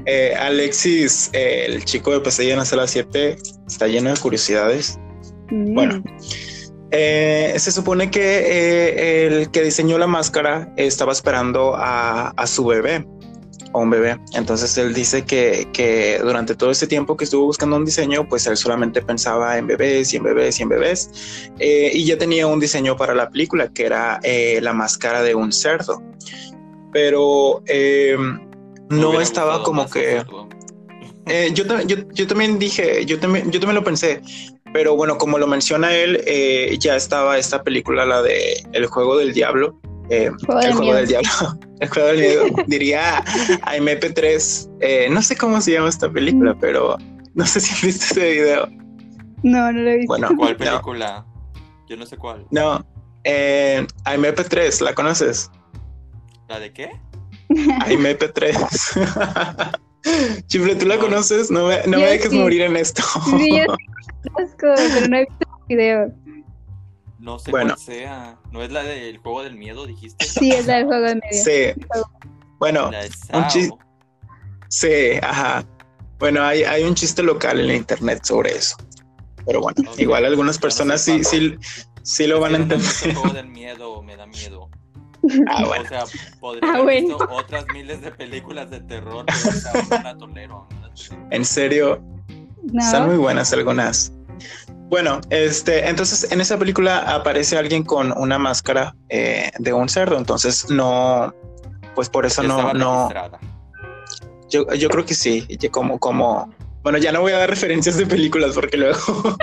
Eh, Alexis, el chico de Pesadilla en la sala 7, está lleno de curiosidades. Mm. Bueno, eh, se supone que eh, el que diseñó la máscara estaba esperando a, a su bebé un bebé. Entonces él dice que, que, durante todo ese tiempo que estuvo buscando un diseño, pues él solamente pensaba en bebés y en bebés y en bebés. Eh, y ya tenía un diseño para la película, que era eh, la máscara de un cerdo. Pero eh, no estaba como que... yo, yo, yo, también dije, yo también, yo también lo pensé, pero bueno, como lo menciona él, ya estaba esta película, la de El Juego del Diablo, el Juego del Diablo. el juego del miedo, diría a MP3. Eh, no sé cómo se llama esta película, pero no sé si viste ese video. No, no lo he visto. Bueno, ¿cuál película? Yo no sé cuál. No, eh, a MP3, ¿la conoces? ¿La de qué? A MP3. Chifre, ¿tú la conoces? No me, no me dejes morir en esto. sí, yo conozco, pero no he visto el video. No sé bueno. cuál sea. ¿No es la del juego del miedo, dijiste? Sí, es la del juego del miedo. Sí. Bueno, un chiste. Sí, ajá. Bueno, hay, hay un chiste local en la internet sobre eso. Pero bueno, igual algunas personas sí, sí, sí lo van a entender. El juego del miedo me da miedo. Ah, bueno. O sea, podría ah, haber visto otras miles de películas de terror, pero o sea, tolero. En serio, no. están muy buenas algunas. Bueno, este, entonces en esa película aparece alguien con una máscara eh, de un cerdo, entonces no, pues por eso no, no. Yo, yo creo que sí, como, como, bueno, ya no voy a dar referencias de películas porque luego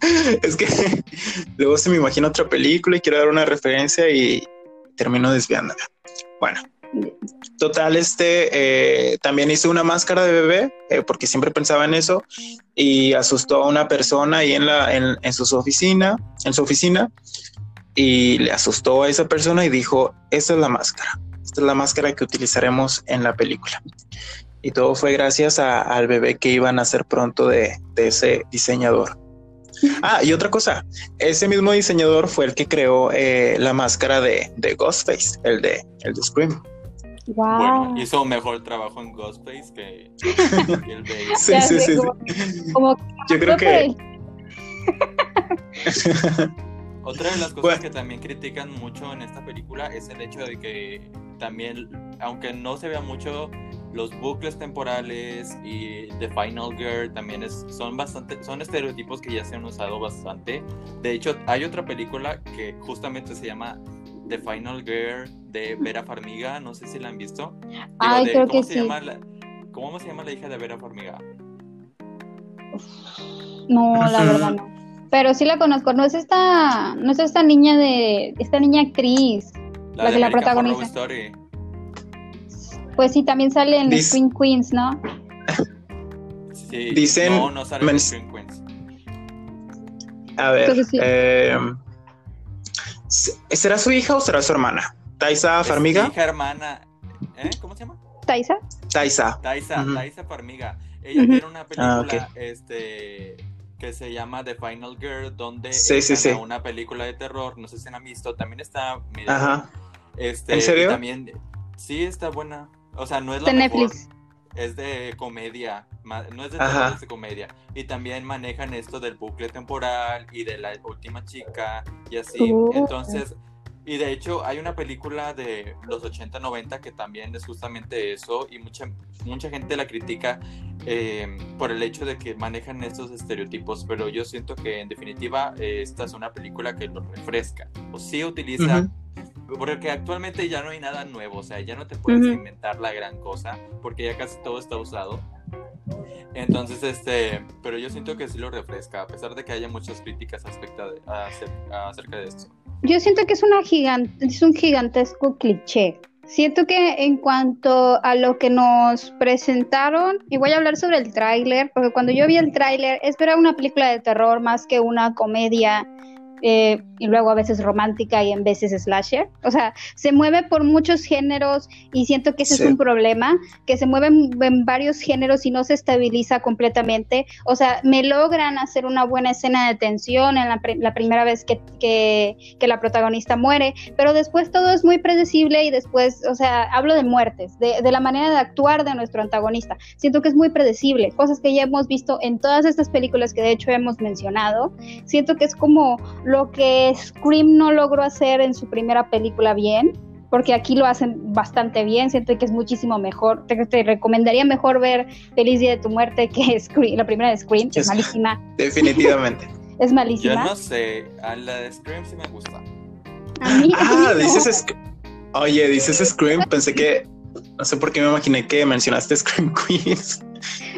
es que luego se me imagina otra película y quiero dar una referencia y termino desviándola. Bueno, Total, este eh, también hizo una máscara de bebé eh, porque siempre pensaba en eso y asustó a una persona ahí en la en, su oficina, en su oficina y le asustó a esa persona y dijo, esta es la máscara, esta es la máscara que utilizaremos en la película. Y todo fue gracias al bebé que iban a hacer pronto de, ese diseñador. Ah, y otra cosa, ese mismo diseñador fue el que creó eh, la máscara de, de, Ghostface, el de, el de Scream. Bueno, hizo un mejor trabajo en Ghostface que, el Baby. Sí, sí, sí. Yo creo que. Otra de las cosas que también critican mucho en esta película es el hecho de que también, aunque no se vea mucho, los bucles temporales y The Final Girl también es, son bastante, son estereotipos que ya se han usado bastante. De hecho, hay otra película que justamente se llama The Final Girl de Vera Farmiga, no sé si la han visto. Ay, creo que sí. ¿Cómo se llama la hija de Vera Farmiga? No, la verdad no. Pero sí la conozco. No es esta, no es esta niña de, esta niña actriz, la, que la protagoniza. Pues sí, también sale en. Screen Queens, ¿no? Sí. Dicen. No, no sale en Screen Queens. A ver. Sí. Eh, ¿Será su hija o será su hermana? ¿Taisa Farmiga? hija hermana. ¿Eh? ¿Cómo se llama? ¿Taisa? Taisa. Taisa, uh -huh. Taisa Farmiga. Ella uh -huh. tiene una película, ah, okay. este que se llama The Final Girl, donde sí, sí, sí. una película de terror, no sé si la han visto, también está, mira, Ajá. Este, ¿En serio? También, sí, está buena, o sea, no es la de mejor, Netflix. Es de comedia, no es de terror, es de comedia, y también manejan esto del bucle temporal y de la última chica y así, uh. entonces... Y de hecho hay una película de los 80-90 que también es justamente eso y mucha, mucha gente la critica eh, por el hecho de que manejan estos estereotipos, pero yo siento que en definitiva eh, esta es una película que lo refresca o sí utiliza, uh -huh. porque actualmente ya no hay nada nuevo, o sea, ya no te puedes uh -huh. inventar la gran cosa porque ya casi todo está usado. Entonces, este, pero yo siento que sí lo refresca, a pesar de que haya muchas críticas acerca de, acerca de esto. Yo siento que es, una es un gigantesco cliché. Siento que en cuanto a lo que nos presentaron, y voy a hablar sobre el tráiler, porque cuando yo vi el tráiler, esperaba una película de terror más que una comedia eh, y luego a veces romántica y en veces slasher. O sea, se mueve por muchos géneros y siento que ese sí. es un problema, que se mueven en varios géneros y no se estabiliza completamente. O sea, me logran hacer una buena escena de tensión en la, la primera vez que, que, que, la protagonista muere, pero después todo es muy predecible y después, o sea, hablo de muertes, de, de la manera de actuar de nuestro antagonista. Siento que es muy predecible, cosas que ya hemos visto en todas estas películas que de hecho hemos mencionado. Siento que es como lo que Scream no logró hacer en su primera película bien, porque aquí lo hacen bastante bien, siento que es muchísimo mejor. Te, te recomendaría mejor ver Feliz Día de tu Muerte que Scream, la primera de Scream, es, es malísima. Definitivamente. es malísima. Yo no sé, a la de Scream sí me gusta. A mí, ah, dices Oye, dices Scream, pensé que no sé por qué me imaginé que mencionaste Scream Queens.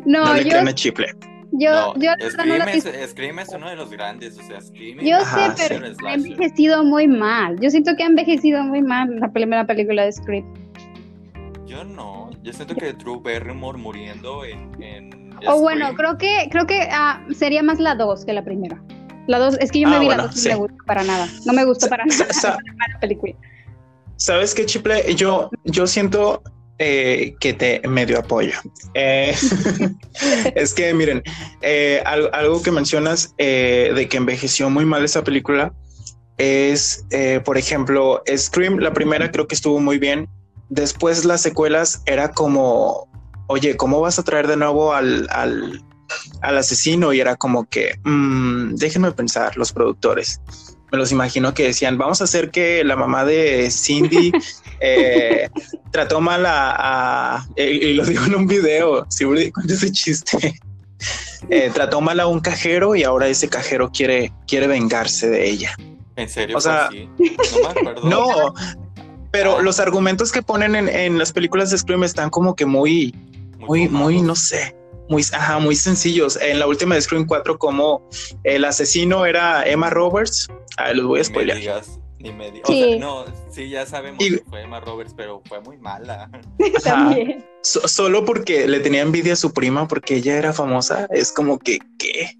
No, no le yo triple. Yo, no, yo Scream, no es, Scream, es, uno de los grandes, o sea, Scream Yo Ajá, sé, pero ha envejecido muy mal. Yo siento que ha envejecido muy mal la primera película de Scream. Yo no, yo siento que Drew Barrymore muriendo en... en o oh, bueno, creo que creo que uh, sería más la 2 que la primera. La 2, es que yo me ah, vi bueno, la 2 sí. y no me gusta para nada. No me gustó para nada la película. ¿Sabes qué, Chiple? Yo, yo siento eh, que te medio apoyo. Eh, es que miren, eh, algo, que mencionas eh, de que envejeció muy mal esa película es, por ejemplo, Scream, la primera creo que estuvo muy bien. Después las secuelas era como, oye, ¿cómo vas a traer de nuevo al, al, asesino? Y era como que, mmm, déjenme pensar, los productores me los imagino que decían, vamos a hacer que la mamá de Cindy eh, trató mal a, a y, y, lo digo en un video, siempre cuento ese chiste. Eh, trató mal a un cajero y ahora ese cajero quiere, quiere vengarse de ella. ¿En serio? O sea, sí. no, me pero ah. los argumentos que ponen en, en, las películas de Scream están como que muy, muy, muy, muy no sé muy, ajá, muy sencillos. En la última de Scream 4, como el asesino era Emma Roberts, ah, los voy a spoiler. Ni me digas, ni me digas. Sí. O sea, no, sí, ya sabemos y... que fue Emma Roberts, pero fue muy mala. También. So, solo porque le tenía envidia a su prima, porque ella era famosa, es como que, ¿qué?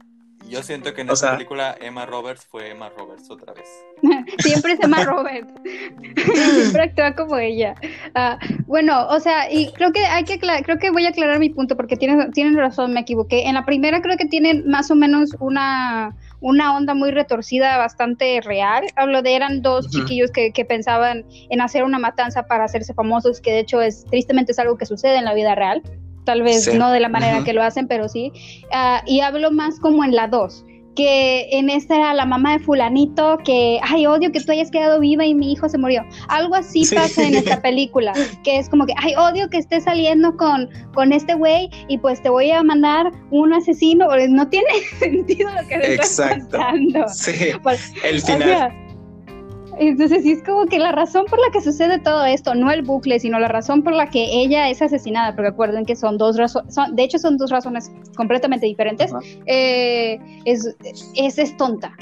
Yo siento que en esta sea... película Emma Roberts fue Emma Roberts otra vez. Siempre es Emma Roberts. Siempre actúa como ella. Uh, bueno, o sea, y creo que hay que creo que voy a aclarar mi punto porque tienen, tienen razón, me equivoqué. En la primera creo que tienen más o menos una una onda muy retorcida, bastante real. Hablo de eran dos uh -huh. chiquillos que, que, pensaban en hacer una matanza para hacerse famosos, que de hecho es tristemente es algo que sucede en la vida real tal vez sí. no de la manera uh -huh. que lo hacen, pero sí. Uh, y hablo más como en la 2, que en esta era la mamá de fulanito, que, ay, odio que tú hayas quedado viva y mi hijo se murió. Algo así sí. pasa en esta película, que es como que, ay, odio que estés saliendo con, con este güey y pues te voy a mandar un asesino, no tiene sentido lo que Exacto. estás. Sí, pues, el final. O sea, Entonces sí es como que la razón por la que sucede todo esto, no el bucle, sino la razón por la que ella es asesinada, porque acuerden que son dos razones, de hecho son dos razones completamente diferentes, eh, es, es, tonta.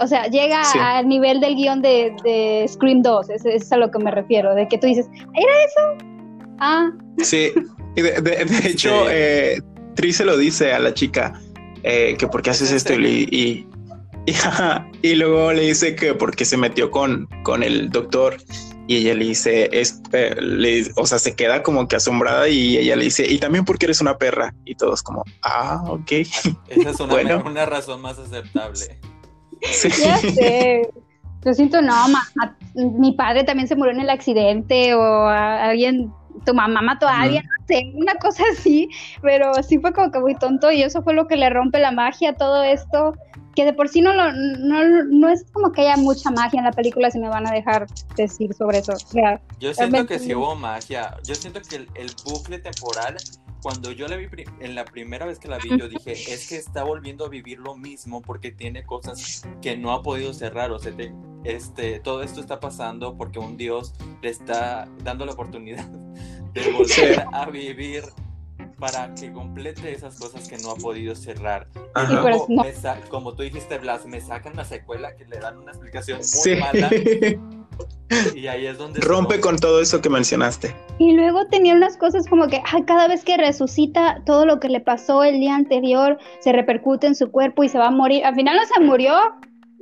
O sea, llega al nivel del guion de, de Scream 2, es, es, a lo que me refiero, de que tú dices, ¿era eso? Ah. Sí, de, de, hecho, eh, Tri lo dice a la chica, eh, que por qué haces esto y, y, luego le dice que porque se metió con, con el doctor y ella le dice, es, le, o sea, se queda como que asombrada y ella le dice, y también porque eres una perra. Y todos como, ah, ok. Esa es una, una razón más aceptable. Sí. Ya sé. Yo siento, no, mi padre también se murió en el accidente o alguien tu mamá mató a alguien, no sé, una cosa así, pero sí fue como que muy tonto y eso fue lo que le rompe la magia a todo esto, que de por sí no, lo, no, no es como que haya mucha magia en la película, si me van a dejar decir sobre eso. yo siento que sí hubo magia, yo siento que el, el bucle temporal cuando yo la vi en la primera vez que la vi, yo dije, es que está volviendo a vivir lo mismo porque tiene cosas que no ha podido cerrar. O sea, este, todo esto está pasando porque un Dios le está dando la oportunidad de volver a vivir para que complete esas cosas que no ha podido cerrar. Y luego, como tú dijiste, Blas, me sacan la secuela que le dan una explicación muy mala. Y ahí es donde... Rompe con todo eso que mencionaste. Y luego tenía unas cosas como que cada vez que resucita, todo lo que le pasó el día anterior se repercute en su cuerpo y se va a morir. Al final no se murió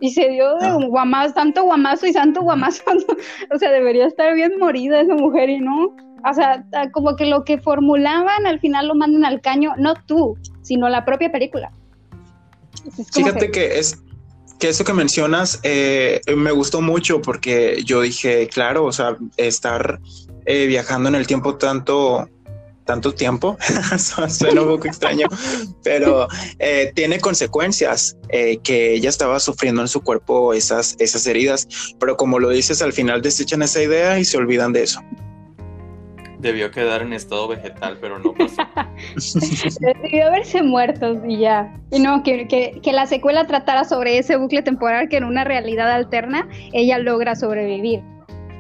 y se dio de un guamazo, tanto guamazo y santo guamazo. o sea, debería estar bien morida esa mujer y no. O sea, como que lo que formulaban al final lo mandan al caño, no tú, sino la propia película. Fíjate que es, que eso que mencionas eh, me gustó mucho porque yo dije, claro, o sea, estar eh, viajando en el tiempo tanto, tanto tiempo, suena un poco extraño, pero eh, tiene consecuencias que ella estaba sufriendo en su cuerpo esas, esas heridas, pero como lo dices, al final desechan esa idea y se olvidan de eso debió quedar en estado vegetal, pero no pasó. debió haberse muerto y ya. Y no, que, que, la secuela tratara sobre ese bucle temporal que en una realidad alterna ella logra sobrevivir.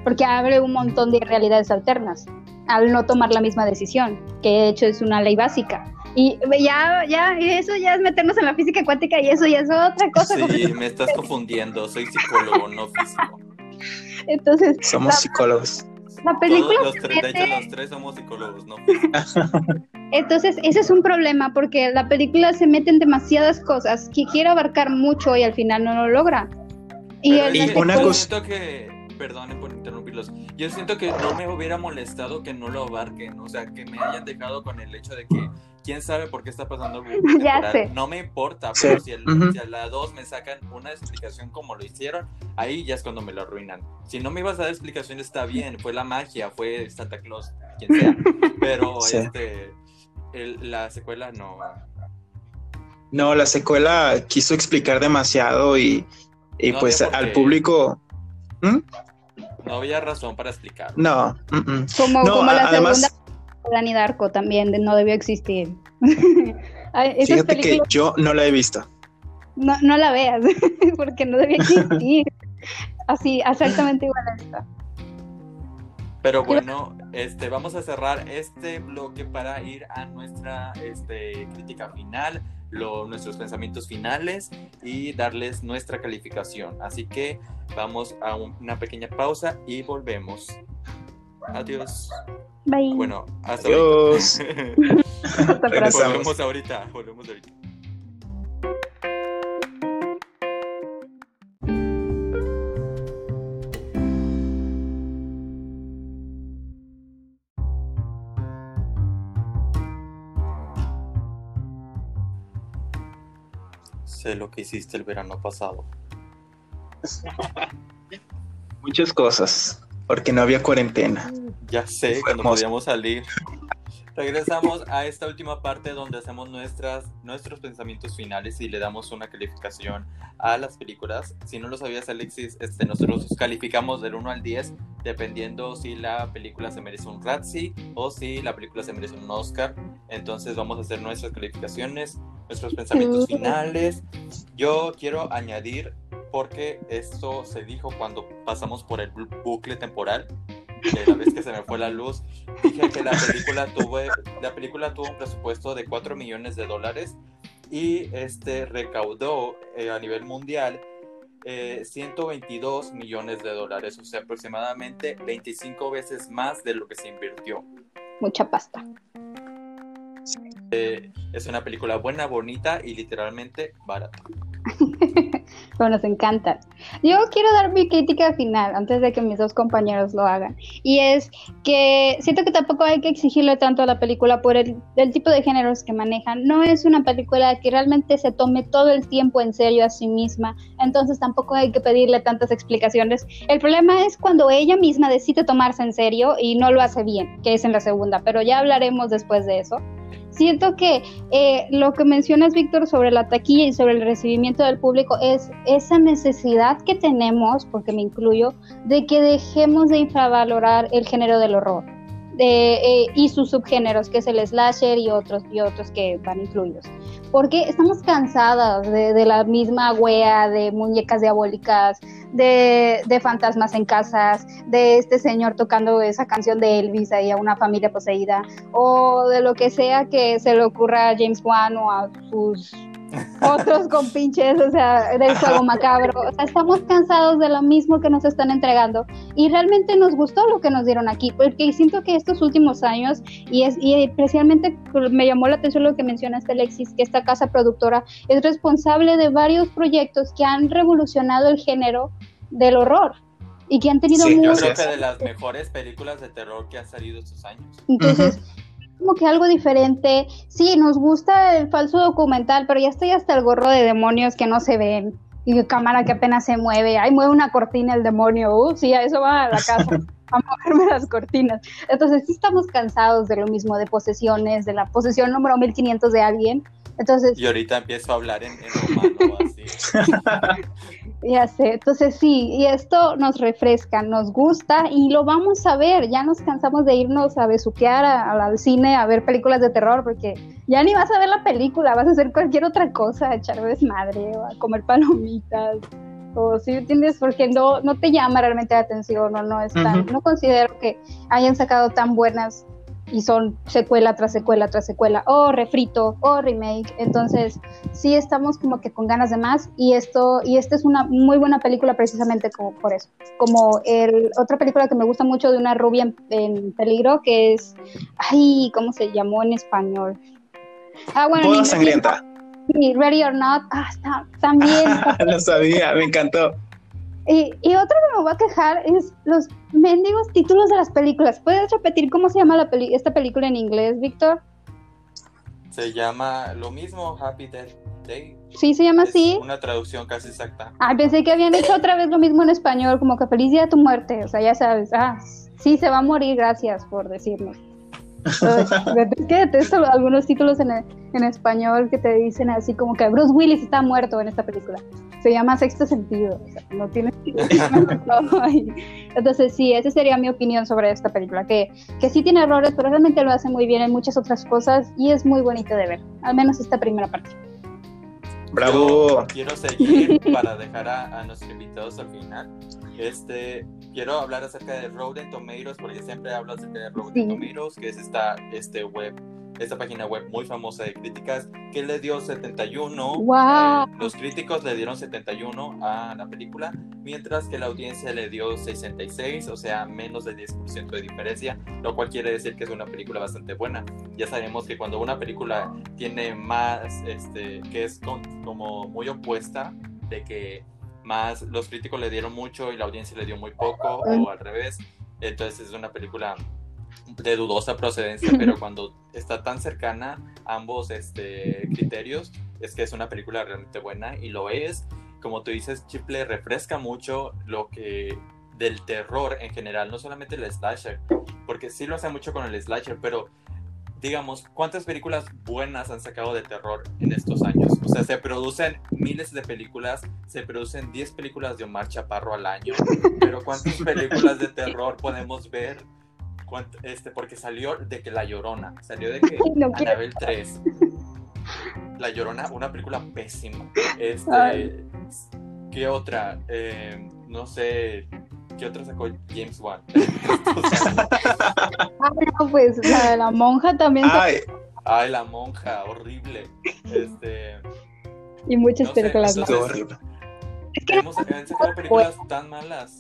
Porque abre un montón de realidades alternas al no tomar la misma decisión, que de hecho es una ley básica. Y ya, ya, eso ya es meternos en la física cuántica y eso ya es otra cosa. Sí, me estás confundiendo, soy psicólogo, no físico. Entonces. Somos psicólogos. La película. los, tres somos psicólogos, ¿no? Entonces, ese es un problema porque la película se mete en demasiadas cosas que quiere abarcar mucho y al final no lo logra. Y, una cosa que, perdonen por interrumpirlos, yo siento que no me hubiera molestado que no lo abarquen, o sea, que me hayan dejado con el hecho de que quién sabe por qué está pasando. ya sé. No me importa, pero si, a la 2 me sacan una explicación como lo hicieron, ahí ya es cuando me lo arruinan. Si no me ibas a dar explicación, está bien, fue la magia, fue Santa Claus, quien sea. Pero este, la secuela no. No, la secuela quiso explicar demasiado y, y pues al público. ¿Mm? No había razón para explicar. No. Como, como la segunda Dani Darko también no debió existir. Fíjate que yo no la he visto. No, no la veas, porque no debía existir. Así, exactamente igual a esta. Pero bueno, este, vamos a cerrar este bloque para ir a nuestra este, crítica final, nuestros pensamientos finales y darles nuestra calificación. Así que vamos a una pequeña pausa y volvemos. Adiós. Bye. Bueno, hasta Adiós. ahorita. volvemos ahorita, volvemos ahorita. Sé lo que hiciste el verano pasado. Muchas cosas, porque no había cuarentena. Ya sé, cuando podíamos salir. Regresamos a esta última parte donde hacemos nuestras, nuestros pensamientos finales y le damos una calificación a las películas. Si no lo sabías, Alexis, este, nosotros calificamos del 1 al 10 dependiendo si la película se merece un Razzie o si la película se merece un Oscar. Entonces vamos a hacer nuestras calificaciones, nuestros pensamientos finales. Yo quiero añadir porque esto se dijo cuando pasamos por el bucle temporal de la vez que se me fue la luz, dije que la película tuvo, la película tuvo un presupuesto de 4 millones de dólares y este recaudó eh, a nivel mundial 122 eh, millones de dólares, o sea, aproximadamente 25 veces más de lo que se invirtió. Mucha pasta. Eh, es una película buena, bonita y literalmente barata. Nos encanta. Yo quiero dar mi crítica final antes de que mis dos compañeros lo hagan. Y es que siento que tampoco hay que exigirle tanto a la película por el, el, tipo de géneros que manejan. No es una película que realmente se tome todo el tiempo en serio a sí misma. Entonces tampoco hay que pedirle tantas explicaciones. El problema es cuando ella misma decide tomarse en serio y no lo hace bien, que es en la segunda. Pero ya hablaremos después de eso siento que eh, lo que mencionas, Víctor, sobre la taquilla y sobre el recibimiento del público es esa necesidad que tenemos, porque me incluyo, de que dejemos de infravalorar el género del horror. Eh, y sus subgéneros, que es el slasher y otros, y otros que van incluidos. Porque estamos cansadas de, la misma wea de muñecas diabólicas, de, de, fantasmas en casas, de este señor tocando esa canción de Elvis ahí a una familia poseída, o de lo que sea que se le ocurra a James Wan o a sus otros con pinches, o sea, del juego macabro. O sea, estamos cansados de lo mismo que nos están entregando y realmente nos gustó lo que nos dieron aquí, porque siento que estos últimos años, y, es, y especialmente me llamó la atención lo que mencionaste, Alexis, que esta casa productora es responsable de varios proyectos que han revolucionado el género del horror y que han tenido sí, yo creo que de las mejores películas de terror que han salido estos años. Entonces, como que algo diferente. Sí, nos gusta el falso documental, pero ya estoy hasta el gorro de demonios que no se ven y cámara que apenas se mueve. Ay, mueve una cortina el demonio. Uh, sí, a eso va a la casa. a moverme las cortinas. Entonces, sí estamos cansados de lo mismo, de posesiones, de la posesión número 1500 de alguien. Entonces, y ahorita empiezo a hablar en, en romano, así. Ya sé, entonces sí, y esto nos refresca, nos gusta y lo vamos a ver. Ya nos cansamos de irnos a besuquear al cine a ver películas de terror porque ya ni vas a ver la película, vas a hacer cualquier otra cosa, a echar desmadre o a comer palomitas. O si entiendes, porque no, no te llama realmente la atención o no es tan, no considero que hayan sacado tan buenas y son secuela tras secuela tras secuela, o refrito, o remake. Entonces, sí estamos como que con ganas de más y esto, y esta es una muy buena película precisamente como por eso. Como el, otra película que me gusta mucho de una rubia en, peligro, que es, ay, ¿cómo se llamó en español? Ah, bueno. sangrienta. Sí, Ready or Not, ah, está, también. Lo sabía, me encantó. Y, y otro que me voy a quejar es los mendigos títulos de las películas. ¿Puedes repetir cómo se llama la peli esta película en inglés, Víctor? Se llama lo mismo, Happy Death Day. Sí, se llama así. Una traducción casi exacta. Ah, pensé que habían hecho otra vez lo mismo en español, como que feliz día de tu muerte. O sea, ya sabes. Ah, sí, se va a morir, gracias por decirnos. Es que detesto algunos títulos en, en español que te dicen así como que Bruce Willis está muerto en esta película se llama Sexto Sentido, o sea, no tiene Entonces sí, esa sería mi opinión sobre esta película, que, que sí tiene errores, pero realmente lo hace muy bien en muchas otras cosas y es muy bonito de ver, al menos esta primera parte. Bravo. quiero seguir para dejar a, a nuestros invitados al final. Este, quiero hablar acerca de Rotten Tomatoes, porque siempre hablo acerca de Rotten Tomatoes, que es esta este web esta página web muy famosa de críticas que le dio 71. Wow. los críticos le dieron 71 a la película, mientras que la audiencia le dio 66, o sea, menos del 10% de diferencia, lo cual quiere decir que es una película bastante buena. Ya sabemos que cuando una película tiene más, este, que es como muy opuesta, de que más los críticos le dieron mucho y la audiencia le dio muy poco, o al revés, entonces es una película de dudosa procedencia, pero cuando está tan cercana a ambos este, criterios, es que es una película realmente buena y lo es. Como tú dices, Chiple refresca mucho lo que del terror en general, no solamente el slasher, porque sí lo hace mucho con el slasher, pero digamos, ¿cuántas películas buenas han sacado de terror en estos años? O sea, se producen miles de películas, se producen 10 películas de Omar Chaparro al año, pero ¿cuántas películas de terror podemos ver este, porque salió de que La Llorona, salió de que Anabel 3. La Llorona, una película pésima. Este, ¿Qué otra? Eh, no sé, ¿qué otra sacó James Wan? ah, no, pues la de la monja también. Ay, Ay, la monja, horrible. Este, y muchas no sé, películas más. entonces- horrible. Es que hemos han sacado películas tan malas.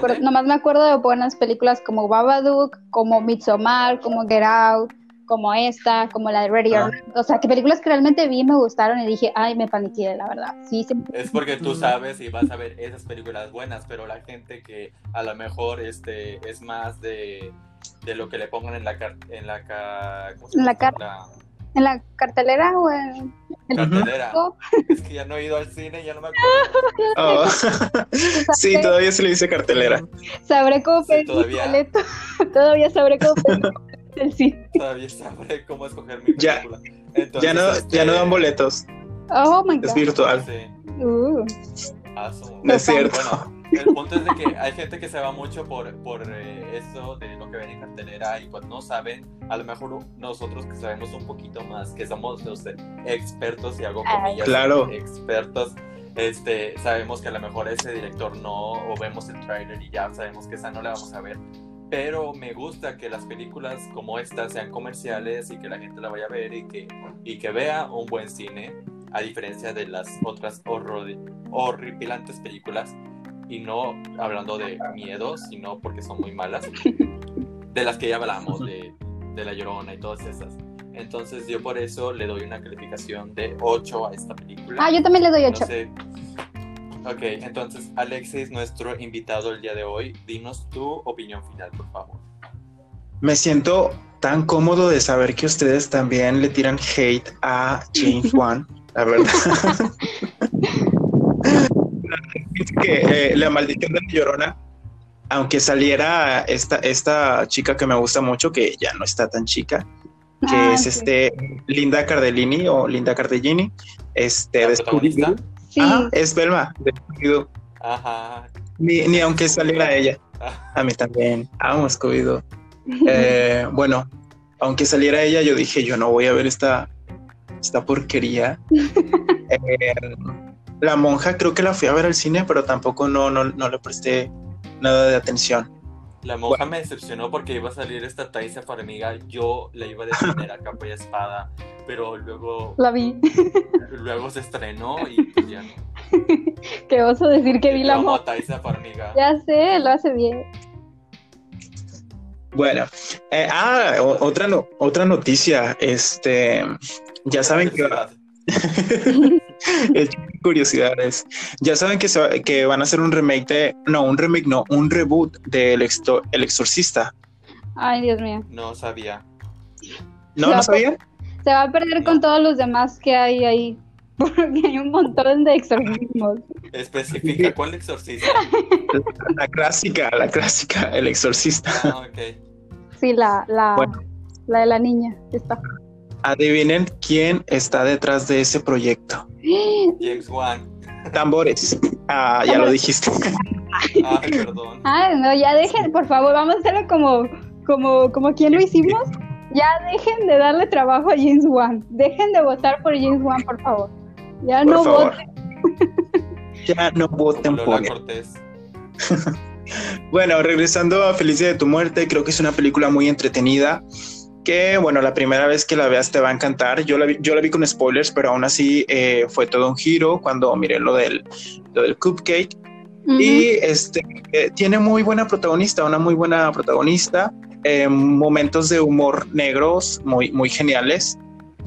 Pero nomás me acuerdo de buenas películas como Babadook, como Midsommar, como Get Out, como esta, como la de Ready Ah. O sea, que películas que realmente vi me gustaron y dije, ay, me paniqué, la verdad. Sí, sí. Es porque tú sabes y vas a ver esas películas buenas, pero la gente que a lo mejor este es más de, de lo que le pongan en la en la ca- ¿cómo se En la llama? En la cartelera o en el cartelera. disco, Es que ya no he ido al cine, ya no me acuerdo. Oh. sí, todavía se le dice cartelera. sabré cómo Sí, pedir mi todavía. boleto. todavía sabré cómo pedir del cine. Todavía sabré cómo escoger mi Ya- película. Entonces, Ya no, este, ya no dan boletos, Oh my es god. virtual. Sí, Uh. aso. No es cierto. Bueno, el punto es de que hay gente que se va mucho por, por eh, eso de lo que ven en cartelera y pues no saben, a lo mejor nosotros que sabemos un poquito más, que somos los expertos y hago comillas, Claro. expertos, este, sabemos que a lo mejor ese director no, o vemos el trailer y ya sabemos que esa no la vamos a ver. Pero me gusta que las películas como esta sean comerciales y que la gente la vaya a ver y que, y que vea un buen cine, a diferencia de las otras horror- horripilantes películas y no hablando de miedo, sino porque son muy malas, de las que ya hablamos, de, de La Llorona y todas esas. Entonces yo por eso le doy una calificación de 8 a esta película. Ah, yo también le doy No 8. sé. Ok, entonces Alexis, nuestro invitado el día de hoy, dinos tu opinión final, por favor. Me siento tan cómodo de saber que ustedes también le tiran hate a James Wan, la verdad. Es que eh, la maldición de la llorona, aunque saliera esta, esta chica que me gusta mucho, que ya no está tan chica, que Ah, es sí. este Linda Cardellini o Linda Cardellini, este ¿La de. Sí, Ah, es Belma de Scooby-Doo. Ajá. Ni, ni aunque saliera ella. A mí también. Amo Scooby-Doo. Eh, bueno, aunque saliera ella, yo dije, yo no voy a ver esta, esta porquería. Eh, la monja creo que la fui a ver al cine, pero tampoco no, no, no le presté nada de atención. La monja me decepcionó porque iba a salir esta Taisa Farmiga. Yo la iba a defender a capa y espada, pero luego, la vi. luego se estrenó y pues ya no. Qué oso decir que vi la amo mo- a Taisa Farmiga. Ya sé, lo hace bien. Bueno, eh, ah, otra, no- otra noticia. Este, ya saben que curiosidades. Ya saben que, se va- que van a hacer un remake de. No, un remake, no, un reboot de El, Exto- El Exorcista. Ay, Dios mío. No sabía. ¿No? ¿No sabían? Se va a perder con todos los demás que hay ahí. Porque hay un montón de exorcismos. Especifica cuál exorcista. La clásica, la clásica, El Exorcista. Ah, ok. Sí, la, la, Bueno. la de la niña. Está. Adivinen quién está detrás de ese proyecto. James Wan. Tambores. Ah, ya lo dijiste. Ay, perdón. Ay, no, ya dejen, por favor, vamos a hacerlo como, como, como quien lo hicimos. Ya dejen de darle trabajo a James Wan. Dejen de votar por James Wan, por favor. Ya Por no favor. voten. Ya no voten por él. Cortés. Bueno, regresando a Felicia de tu muerte, creo que es una película muy entretenida. Que bueno, la primera vez que la veas te va a encantar. Yo la vi, yo la vi con spoilers, pero aún así eh, fue todo un giro cuando miré lo del, lo del cupcake. Y este eh, tiene muy buena protagonista, una muy buena protagonista. eh, momentos de humor negros muy, muy geniales.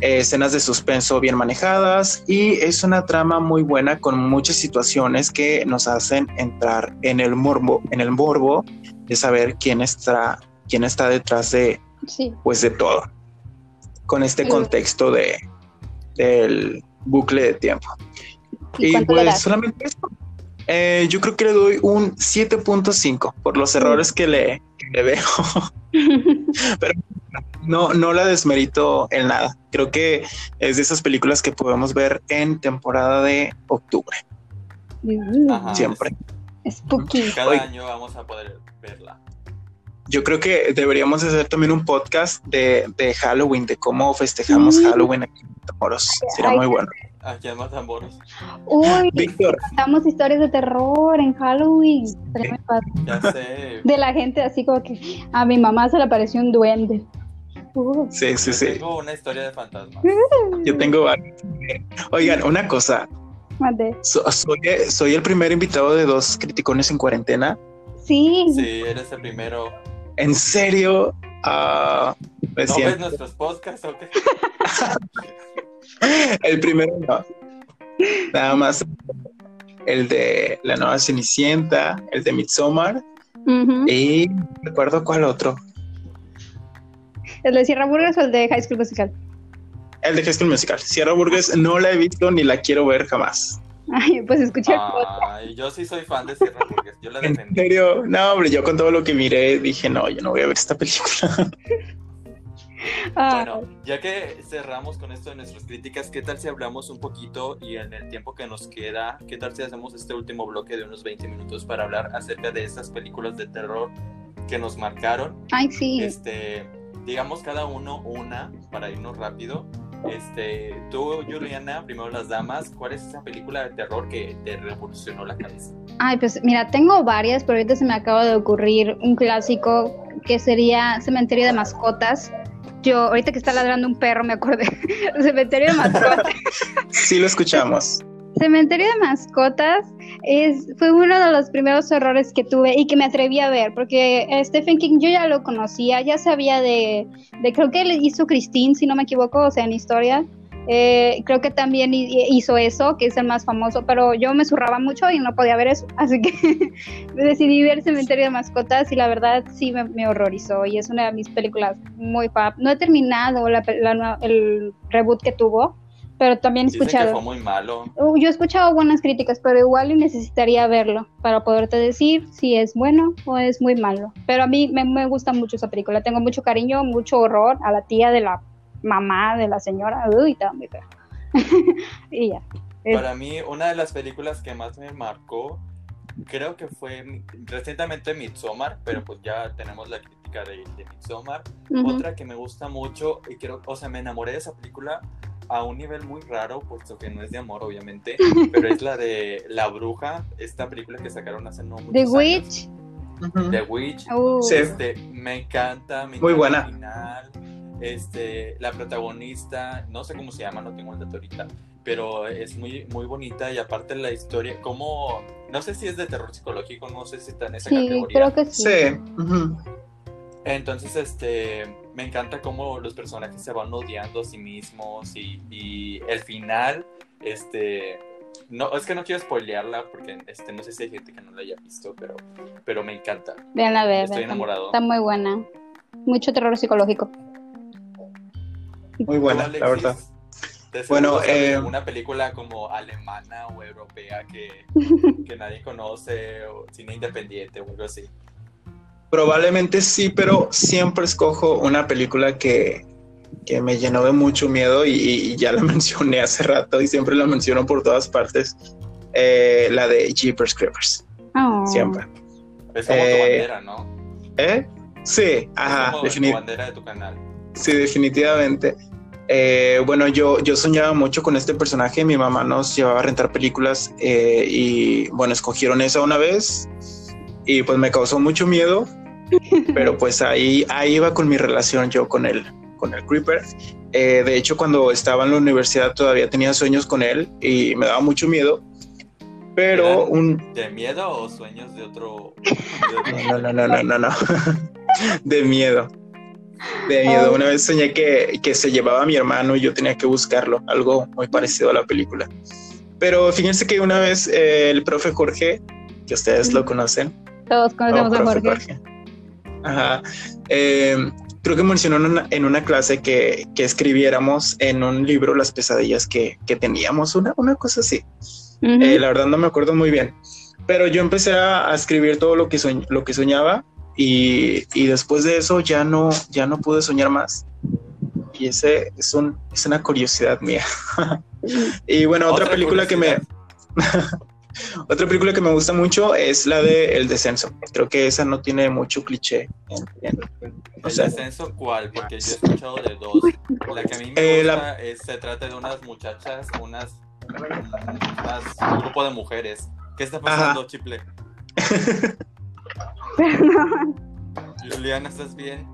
escenas de suspenso bien manejadas y es una trama muy buena con muchas situaciones que nos hacen entrar en el morbo, en el morbo de saber quién está, quién está detrás de, Sí. pues de todo. Con este contexto de del bucle de tiempo. ¿Y pues solamente eso. Eh, yo creo que le doy un 7.5 por los errores que le, que le veo. No, no la desmerito en nada. Creo que es de esas películas que podemos ver en temporada de octubre, Ajá. siempre. Spooky. Cada año vamos a poder verla. Yo creo que deberíamos hacer también un podcast de, de Halloween, de cómo festejamos Sí. Halloween aquí en Matamoros. Será muy bueno. Aquí en Matamoros. Uy, Víctor, contamos historias de terror en Halloween. Ya sé. De la gente así como que a mi mamá se le apareció un duende. Uh, sí, sí, Yo sí. Tengo una historia de fantasmas. Yo tengo varios. Oigan, una cosa. mande. So- soy, soy el primer invitado de dos criticones en cuarentena. Sí, Sí, eres el primero. ¿En serio? Me ¿No ves nuestros podcasts o qué? El primero no. Nada más el de la nueva Cenicienta, el de Midsommar y recuerdo cuál otro. ¿El de Sierra Burgers o el de High School Musical? El de High School Musical. Sierra Burgess no la he visto ni la quiero ver jamás. Ay, pues escuché el podcast. Ay, yo sí soy fan de Sierra Burgess. Yo la ¿En defendí. serio? No, hombre, yo con todo lo que miré dije, no, yo no voy a ver esta película. Ah, Bueno, ya que cerramos con esto de nuestras críticas, ¿qué tal si hablamos un poquito y en el tiempo que nos queda, qué tal si hacemos este último bloque de unos 20 minutos para hablar acerca de estas películas de terror que nos marcaron? Ay, sí. Este, digamos cada uno una para irnos rápido. Este, tú, Juliana, primero las damas, ¿cuál es esa película de terror que te revolucionó la cabeza? Ay, pues mira, tengo varias, pero ahorita se me acaba de ocurrir un clásico que sería Cementerio de Mascotas. Yo, ahorita que está ladrando un perro, me acordé. Cementerio de Mascotas. Sí lo escuchamos. Cementerio de Mascotas fue uno de los primeros horrores que tuve y que me atreví a ver, porque Stephen King yo ya lo conocía, ya sabía de, creo que le hizo Christine, si no me equivoco, o sea, en historia. Eh, creo que también hi- hizo eso, que es el más famoso, pero yo me zurraba mucho y no podía ver eso, así que decidí ver Cementerio de Mascotas y la verdad sí me, horrorizó y es una de mis películas muy fab. No he terminado la la el reboot que tuvo, pero también he Dicen que escuchado. fue muy malo. Uh, Yo he escuchado buenas críticas, pero igual y necesitaría verlo para poderte decir si es bueno o es muy malo. Pero a mí me, me gusta mucho esa película. Tengo mucho cariño, mucho horror a la tía de la mamá de la señora. Uy, fea. y ya. Para mí, una de las películas que más me marcó, creo que fue recientemente Midsommar, pero pues ya tenemos la crítica de, de Midsommar. Ujú. Otra que me gusta mucho, y creo, o sea, me enamoré de esa película a un nivel muy raro, puesto que no es de amor, obviamente, pero es la de La Bruja, esta película que sacaron hace no muchos The años. Witch. Ujú. The Witch. Uh, Sí. Este, me encanta, me Muy encanta buena. el final. Este, la protagonista, no sé cómo se llama, no tengo el dato ahorita, pero es muy, muy bonita y aparte la historia, como, no sé si es de terror psicológico, no sé si está en esa Sí, categoría. creo que sí. Sí. Entonces, este, me encanta cómo los personajes se van odiando a sí mismos y, y el final, este, no, es que no quiero spoilearla porque, este, no sé si hay gente que no la haya visto, pero, pero me encanta. Vean a ver. Estoy está- enamorado. Está muy buena. Mucho terror psicológico. Muy buena, ¿Tú, la verdad. Bueno, eh, alguna película como alemana o europea que, que nadie conoce, o cine independiente o algo así. Probablemente sí, pero siempre escojo una película que, que me llenó de mucho miedo y, y ya la mencioné hace rato y siempre la menciono por todas partes. Eh, la de Jeepers Creepers, Oh. siempre. Es como tu Eh, bandera, ¿no? ¿Eh? Sí, ajá, es como tu defini- bandera de tu canal. sí, definitivamente. Eh, bueno, yo, yo soñaba mucho con este personaje. Mi mamá nos llevaba a rentar películas eh, y bueno, escogieron esa una vez y pues me causó mucho miedo. Pero pues ahí, ahí iba con mi relación yo con él, con el Creeper. Eh, de hecho, cuando estaba en la universidad todavía tenía sueños con él y me daba mucho miedo. Pero ¿Eran un, ¿De miedo o sueños de otro? de otro- no, no, no, no, no, no. De miedo. De miedo. Una vez soñé que, que se llevaba a mi hermano y yo tenía que buscarlo. Algo muy parecido a la película. Pero fíjense que una vez eh, el profe Jorge, que ustedes lo conocen. Todos conocemos Oh, a Jorge. Ajá. Eh, creo que mencionó en una, en una clase que, que escribiéramos en un libro las pesadillas que, que teníamos. Una, una cosa así. Ujú. Eh, la verdad no me acuerdo muy bien. Pero yo empecé a, a escribir todo lo que, soñ- lo que soñaba y, y después de eso ya no, ya no pude soñar más. Y ese es, un, es una curiosidad mía. y bueno, otra, Otra película que me... Otra película que me gusta mucho es la de El Descenso. Creo que esa no tiene mucho cliché. ¿El Descenso cuál? Porque yo he escuchado de dos. La que a mí me eh, gusta es, se trata de unas muchachas, unas, un grupo de mujeres. ¿Qué está pasando, Chiple? Juliana, ¿estás bien?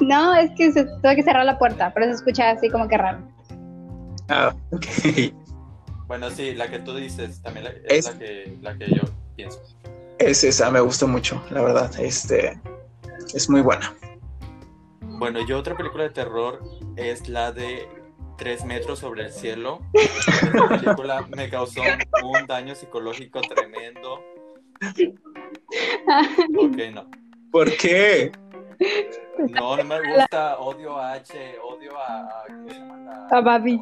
No, es que se, tengo que cerrar la puerta, pero se escucha así como que raro. Ah, ok. Bueno, sí, la que tú dices también es, La, que, la que yo pienso. Es esa, me gustó mucho, la verdad. Este es muy buena. Bueno, yo otra película de terror es la de Tres metros sobre el cielo. Esta película me causó un daño psicológico tremendo. Ok, no. ¿Por qué? No, no me gusta. Odio a H, odio a. A, a Babi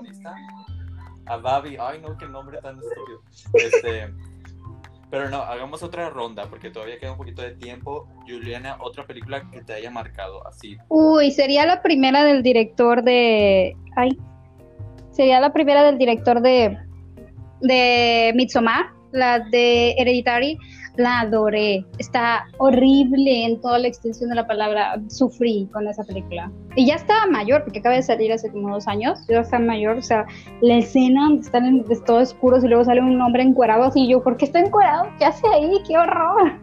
a Babi. Ay, no, qué nombre tan estúpido. Este, pero no, hagamos otra ronda porque todavía queda un poquito de tiempo. Juliana, otra película que te haya marcado así. Uy, sería la primera del director de. Ay. Sería la primera del director de. De Midsommar, la de Hereditary la adoré. Está horrible en toda la extensión de la palabra. Sufrí con esa película. Y ya estaba mayor, porque acaba de salir hace como dos años. Ya está mayor. O sea, la escena donde están en, todos oscuros y luego sale un hombre encuerado. Así yo, ¿por qué está encuerado? ¿Qué hace ahí? ¡Qué horror!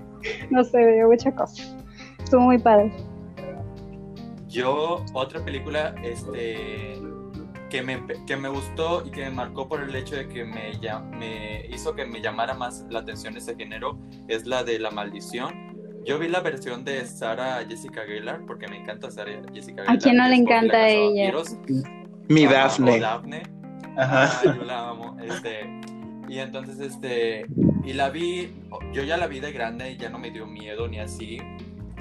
No sé, dio mucha cosa. Estuvo muy padre. Yo, otra película, este que me, que me gustó y que me marcó por el hecho de que me, me hizo que me llamara más la atención ese género es la de La Maldición. Yo vi la versión de Sara Jessica Gellar porque me encanta Sara Jessica Gellar. ¿A quién no le encanta a ella? Mi Daphne. Daphne. Ajá. yo la amo. Este, y entonces, este, y la vi, yo ya la vi de grande y ya no me dio miedo ni así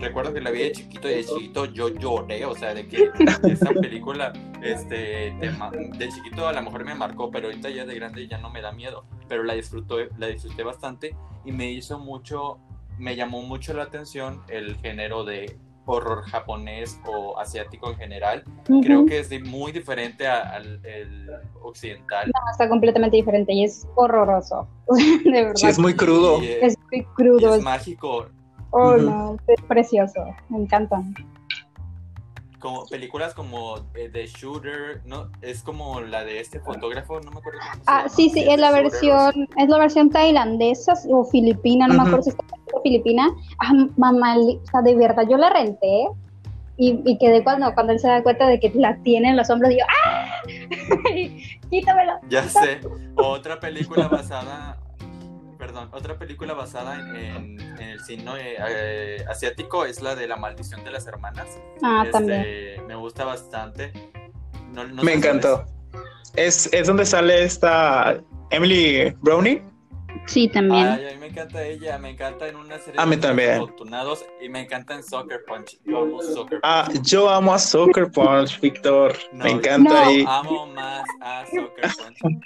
recuerdo que la vi de chiquito y de chiquito yo lloré, o sea, de que esa película, este, de, chiquito a lo mejor me marcó, pero ahorita ya de grande ya no me da miedo, pero la disfruto, la disfruté bastante y me hizo mucho, me llamó mucho la atención el género de horror japonés o asiático en general. Creo que es muy diferente al occidental. No, está completamente diferente y es horroroso. de verdad. Sí, es muy crudo. es, muy crudo. es mágico. Oh, no, es precioso, me encantan. Como películas como eh, The Shooter, ¿no? Es como la de este fotógrafo, no me acuerdo cómo se Ah, sí, sí, es la versión, es la versión tailandesa o filipina, no me acuerdo si está filipina. Ah, mamá, o sea, de verdad, yo la renté y, y, quedé cuando, cuando él se da cuenta de que la tiene en los hombros y yo, ¡ah! Quítamelo. Ya sé, otra película basada perdón, otra película basada en, el cine eh, asiático es la de La maldición de las hermanas. Ah, este, también. Me gusta bastante. me encantó. Es, es donde sale esta Emily Browning. Sí, también. Ay, a mí me encanta ella, me encanta en una serie a mí también. afortunados y me encanta en Soccer Punch. Yo amo Soccer Ah, yo amo a Soccer Punch, Víctor. me encanta no. ahí. Amo más a Soccer Punch.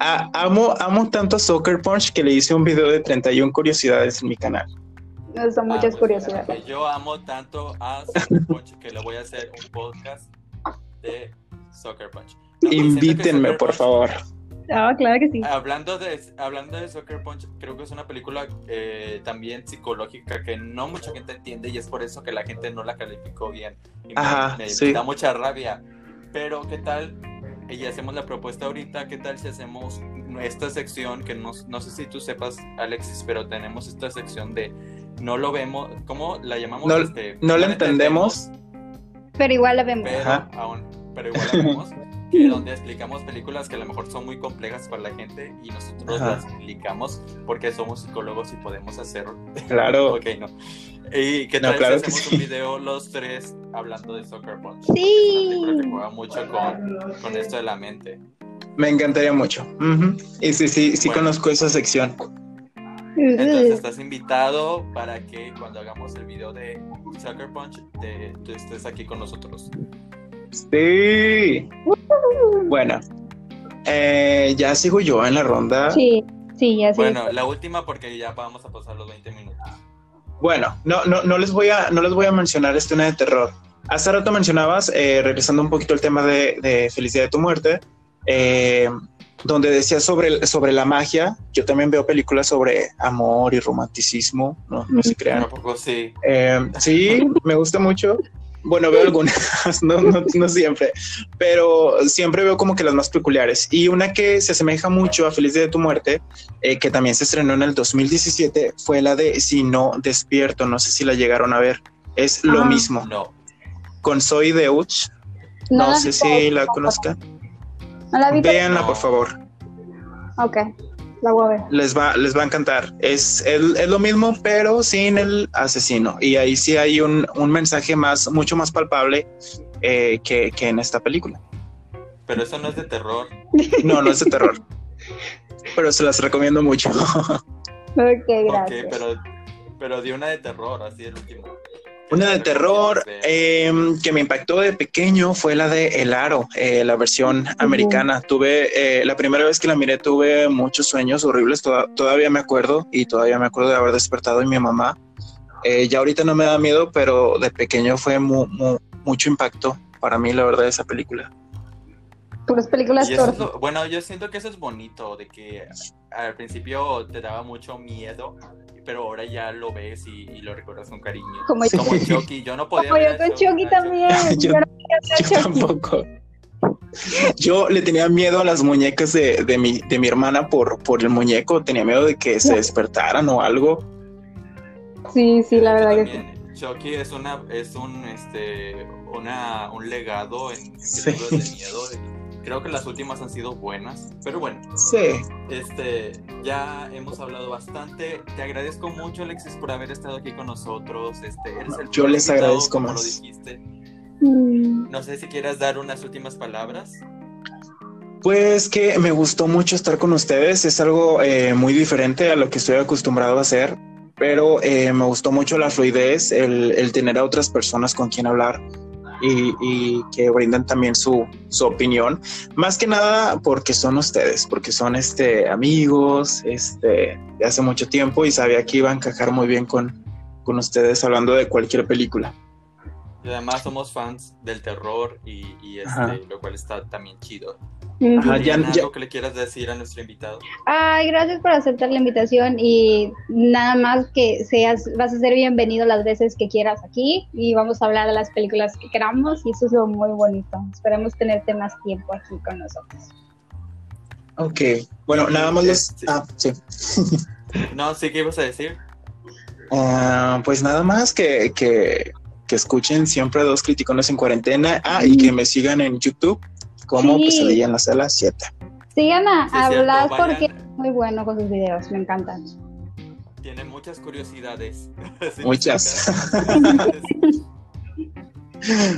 Ah, amo, amo tanto a Soccer Punch que le hice un video de 31 curiosidades en mi canal. No, son muchas ah, pues, curiosidades. Yo amo tanto a Soccer Punch que le voy a hacer un podcast de Soccer Punch. Invítenme, por favor. Ah, claro que sí. Hablando de, hablando de Soccer Punch, creo que es una película eh, también psicológica que no mucha gente entiende y es por eso que la gente no la calificó bien. Y Ajá, me, da mucha rabia. Pero, ¿qué tal? Y hacemos la propuesta ahorita, ¿qué tal si hacemos esta sección que no, no sé si tú sepas, Alexis, pero tenemos esta sección de no lo vemos, ¿cómo la llamamos? No, este, no, la entendemos, Pero igual la vemos. Pero, aún, pero igual la vemos. que donde explicamos películas que a lo mejor son muy complejas para la gente y nosotros las explicamos porque somos psicólogos y podemos hacerlo. Claro. ok, no. ¿Y qué tal si hacemos un video los tres hablando de Soccer Punch? Sí. Que juega mucho con, con, esto de la mente. Me encantaría mucho. Y sí, sí, sí conozco esa sección. Entonces estás invitado para que cuando hagamos el video de Soccer Punch te, tú estés aquí con nosotros. Sí. Bueno, eh, ya sigo yo en la ronda. Sí, sí, ya sigo. Bueno, la última porque ya vamos a pasar los 20 minutos. Bueno, no, no, no, les, voy a, no les voy a mencionar este una de terror. Hace rato mencionabas, eh, regresando un poquito al tema de, Felicidad de tu muerte, eh, donde decía sobre, sobre la magia. Yo también veo películas sobre amor y romanticismo, no, no se crean. sí. Eh, sí, me gusta mucho. Bueno, veo algunas, no, no, no, siempre, pero siempre veo como que las más peculiares. Y una que se asemeja mucho a Feliz Día de tu Muerte, eh, que también se estrenó en el 2017, fue la de Si no despierto. No sé si la llegaron a ver. Es lo ah. mismo. No. Con Zoe Deutsch. No, sé si la conozcan. No la Véanla, por favor. Ok, la voy a ver. Les va, les va a encantar. Es, es, lo mismo, pero sin el asesino. Y ahí sí hay un, un mensaje más, mucho más palpable eh, que, que en esta película. Pero eso no es de terror. No, no es de terror. pero se las recomiendo mucho. ok, gracias. Ok, pero, pero de una de terror, así el último. Una de terror em, que me impactó de pequeño fue la de El Aro, eh, la versión americana. Tuve, eh, la primera vez que la miré, tuve muchos sueños horribles, todavía me acuerdo y todavía me acuerdo de haber despertado en mi mamá. Eh, ya ahorita no me da miedo, pero de pequeño fue mucho impacto para mí, la verdad, esa película. Puras películas Bueno, yo siento que eso es bonito, de que al principio te daba mucho miedo, pero ahora ya lo ves y, lo recuerdas con cariño. Como, Chucky, yo no podía Como yo con Chucky también. yo, tampoco. Yo le tenía miedo a las muñecas de, de, mi, de mi hermana por, por el muñeco, tenía miedo de que se despertaran o algo. Sí, sí, la verdad que sí. Chucky es una, es un, este, una, un legado en, en de miedo. Creo que las últimas han sido buenas, pero bueno. Sí. Este, ya hemos hablado bastante. Te agradezco mucho, Alexis, por haber estado aquí con nosotros. Este, eres el Yo les agradezco más. Lo dijiste. Mm. No sé si quieras dar unas últimas palabras. Pues que me gustó mucho estar con ustedes. Es algo eh, muy diferente a lo que estoy acostumbrado a hacer, pero eh, me gustó mucho la fluidez, el, el tener a otras personas con quien hablar y, que brindan también su, su, opinión. Más que nada porque son ustedes, porque son este, amigos este, de hace mucho tiempo y sabía que iba a encajar muy bien con, con ustedes hablando de cualquier película. Y además somos fans del terror y, y este, lo cual está también chido. Ajá, ya, ¿Algo que le quieras decir a nuestro invitado? Ay, gracias por aceptar la invitación y nada más que seas, vas a ser bienvenido las veces que quieras aquí y vamos a hablar de las películas que queramos y eso es lo muy bonito. Esperemos tenerte más tiempo aquí con nosotros. Ok, bueno, nada más les... Ah, sí. no, sí, ¿qué ibas a decir? Ah, pues nada más que, que, que escuchen siempre dos criticones en cuarentena. Ah, y que me sigan en YouTube como se leía en la sala 7. Sigan a hablar porque es muy bueno con sus videos, me encantan. Tiene muchas curiosidades. muchas.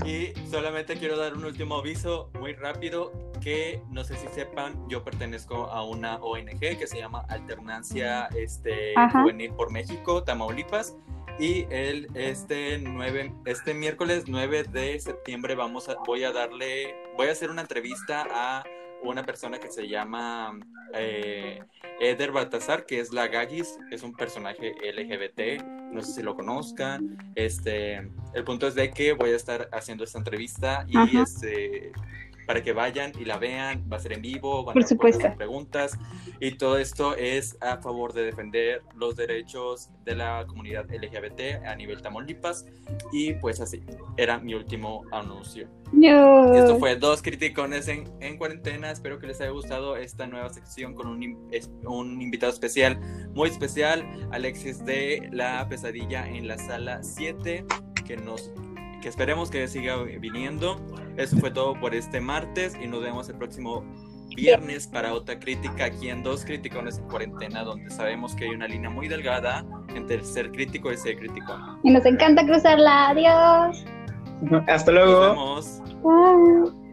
y solamente quiero dar un último aviso muy rápido que no sé si sepan, yo pertenezco a una ONG que se llama Alternancia este, Juvenil por México, Tamaulipas. Y el, este, 9, este miércoles 9 de septiembre vamos a, voy a darle, voy a hacer una entrevista a una persona que se llama eh, Eder Baltasar, que es la Gagis, es un personaje LGBT, no sé si lo conozcan. Este, el punto es de que voy a estar haciendo esta entrevista y este para que vayan y la vean, va a ser en vivo, van a hacer preguntas y todo esto es a favor de defender los derechos de la comunidad LGBT a nivel Tamaulipas y pues así, era mi último anuncio. Esto fue dos criticones en, en, cuarentena, espero que les haya gustado esta nueva sección con un, un invitado especial, muy especial, Alexis de La Pesadilla en la Sala 7, que nos que esperemos que siga viniendo. Eso fue todo por este martes y nos vemos el próximo viernes para otra crítica aquí en Dos Criticones en Cuarentena, donde sabemos que hay una línea muy delgada entre ser crítico y ser crítico. Y nos encanta cruzarla. Adiós. Hasta luego. Nos vemos.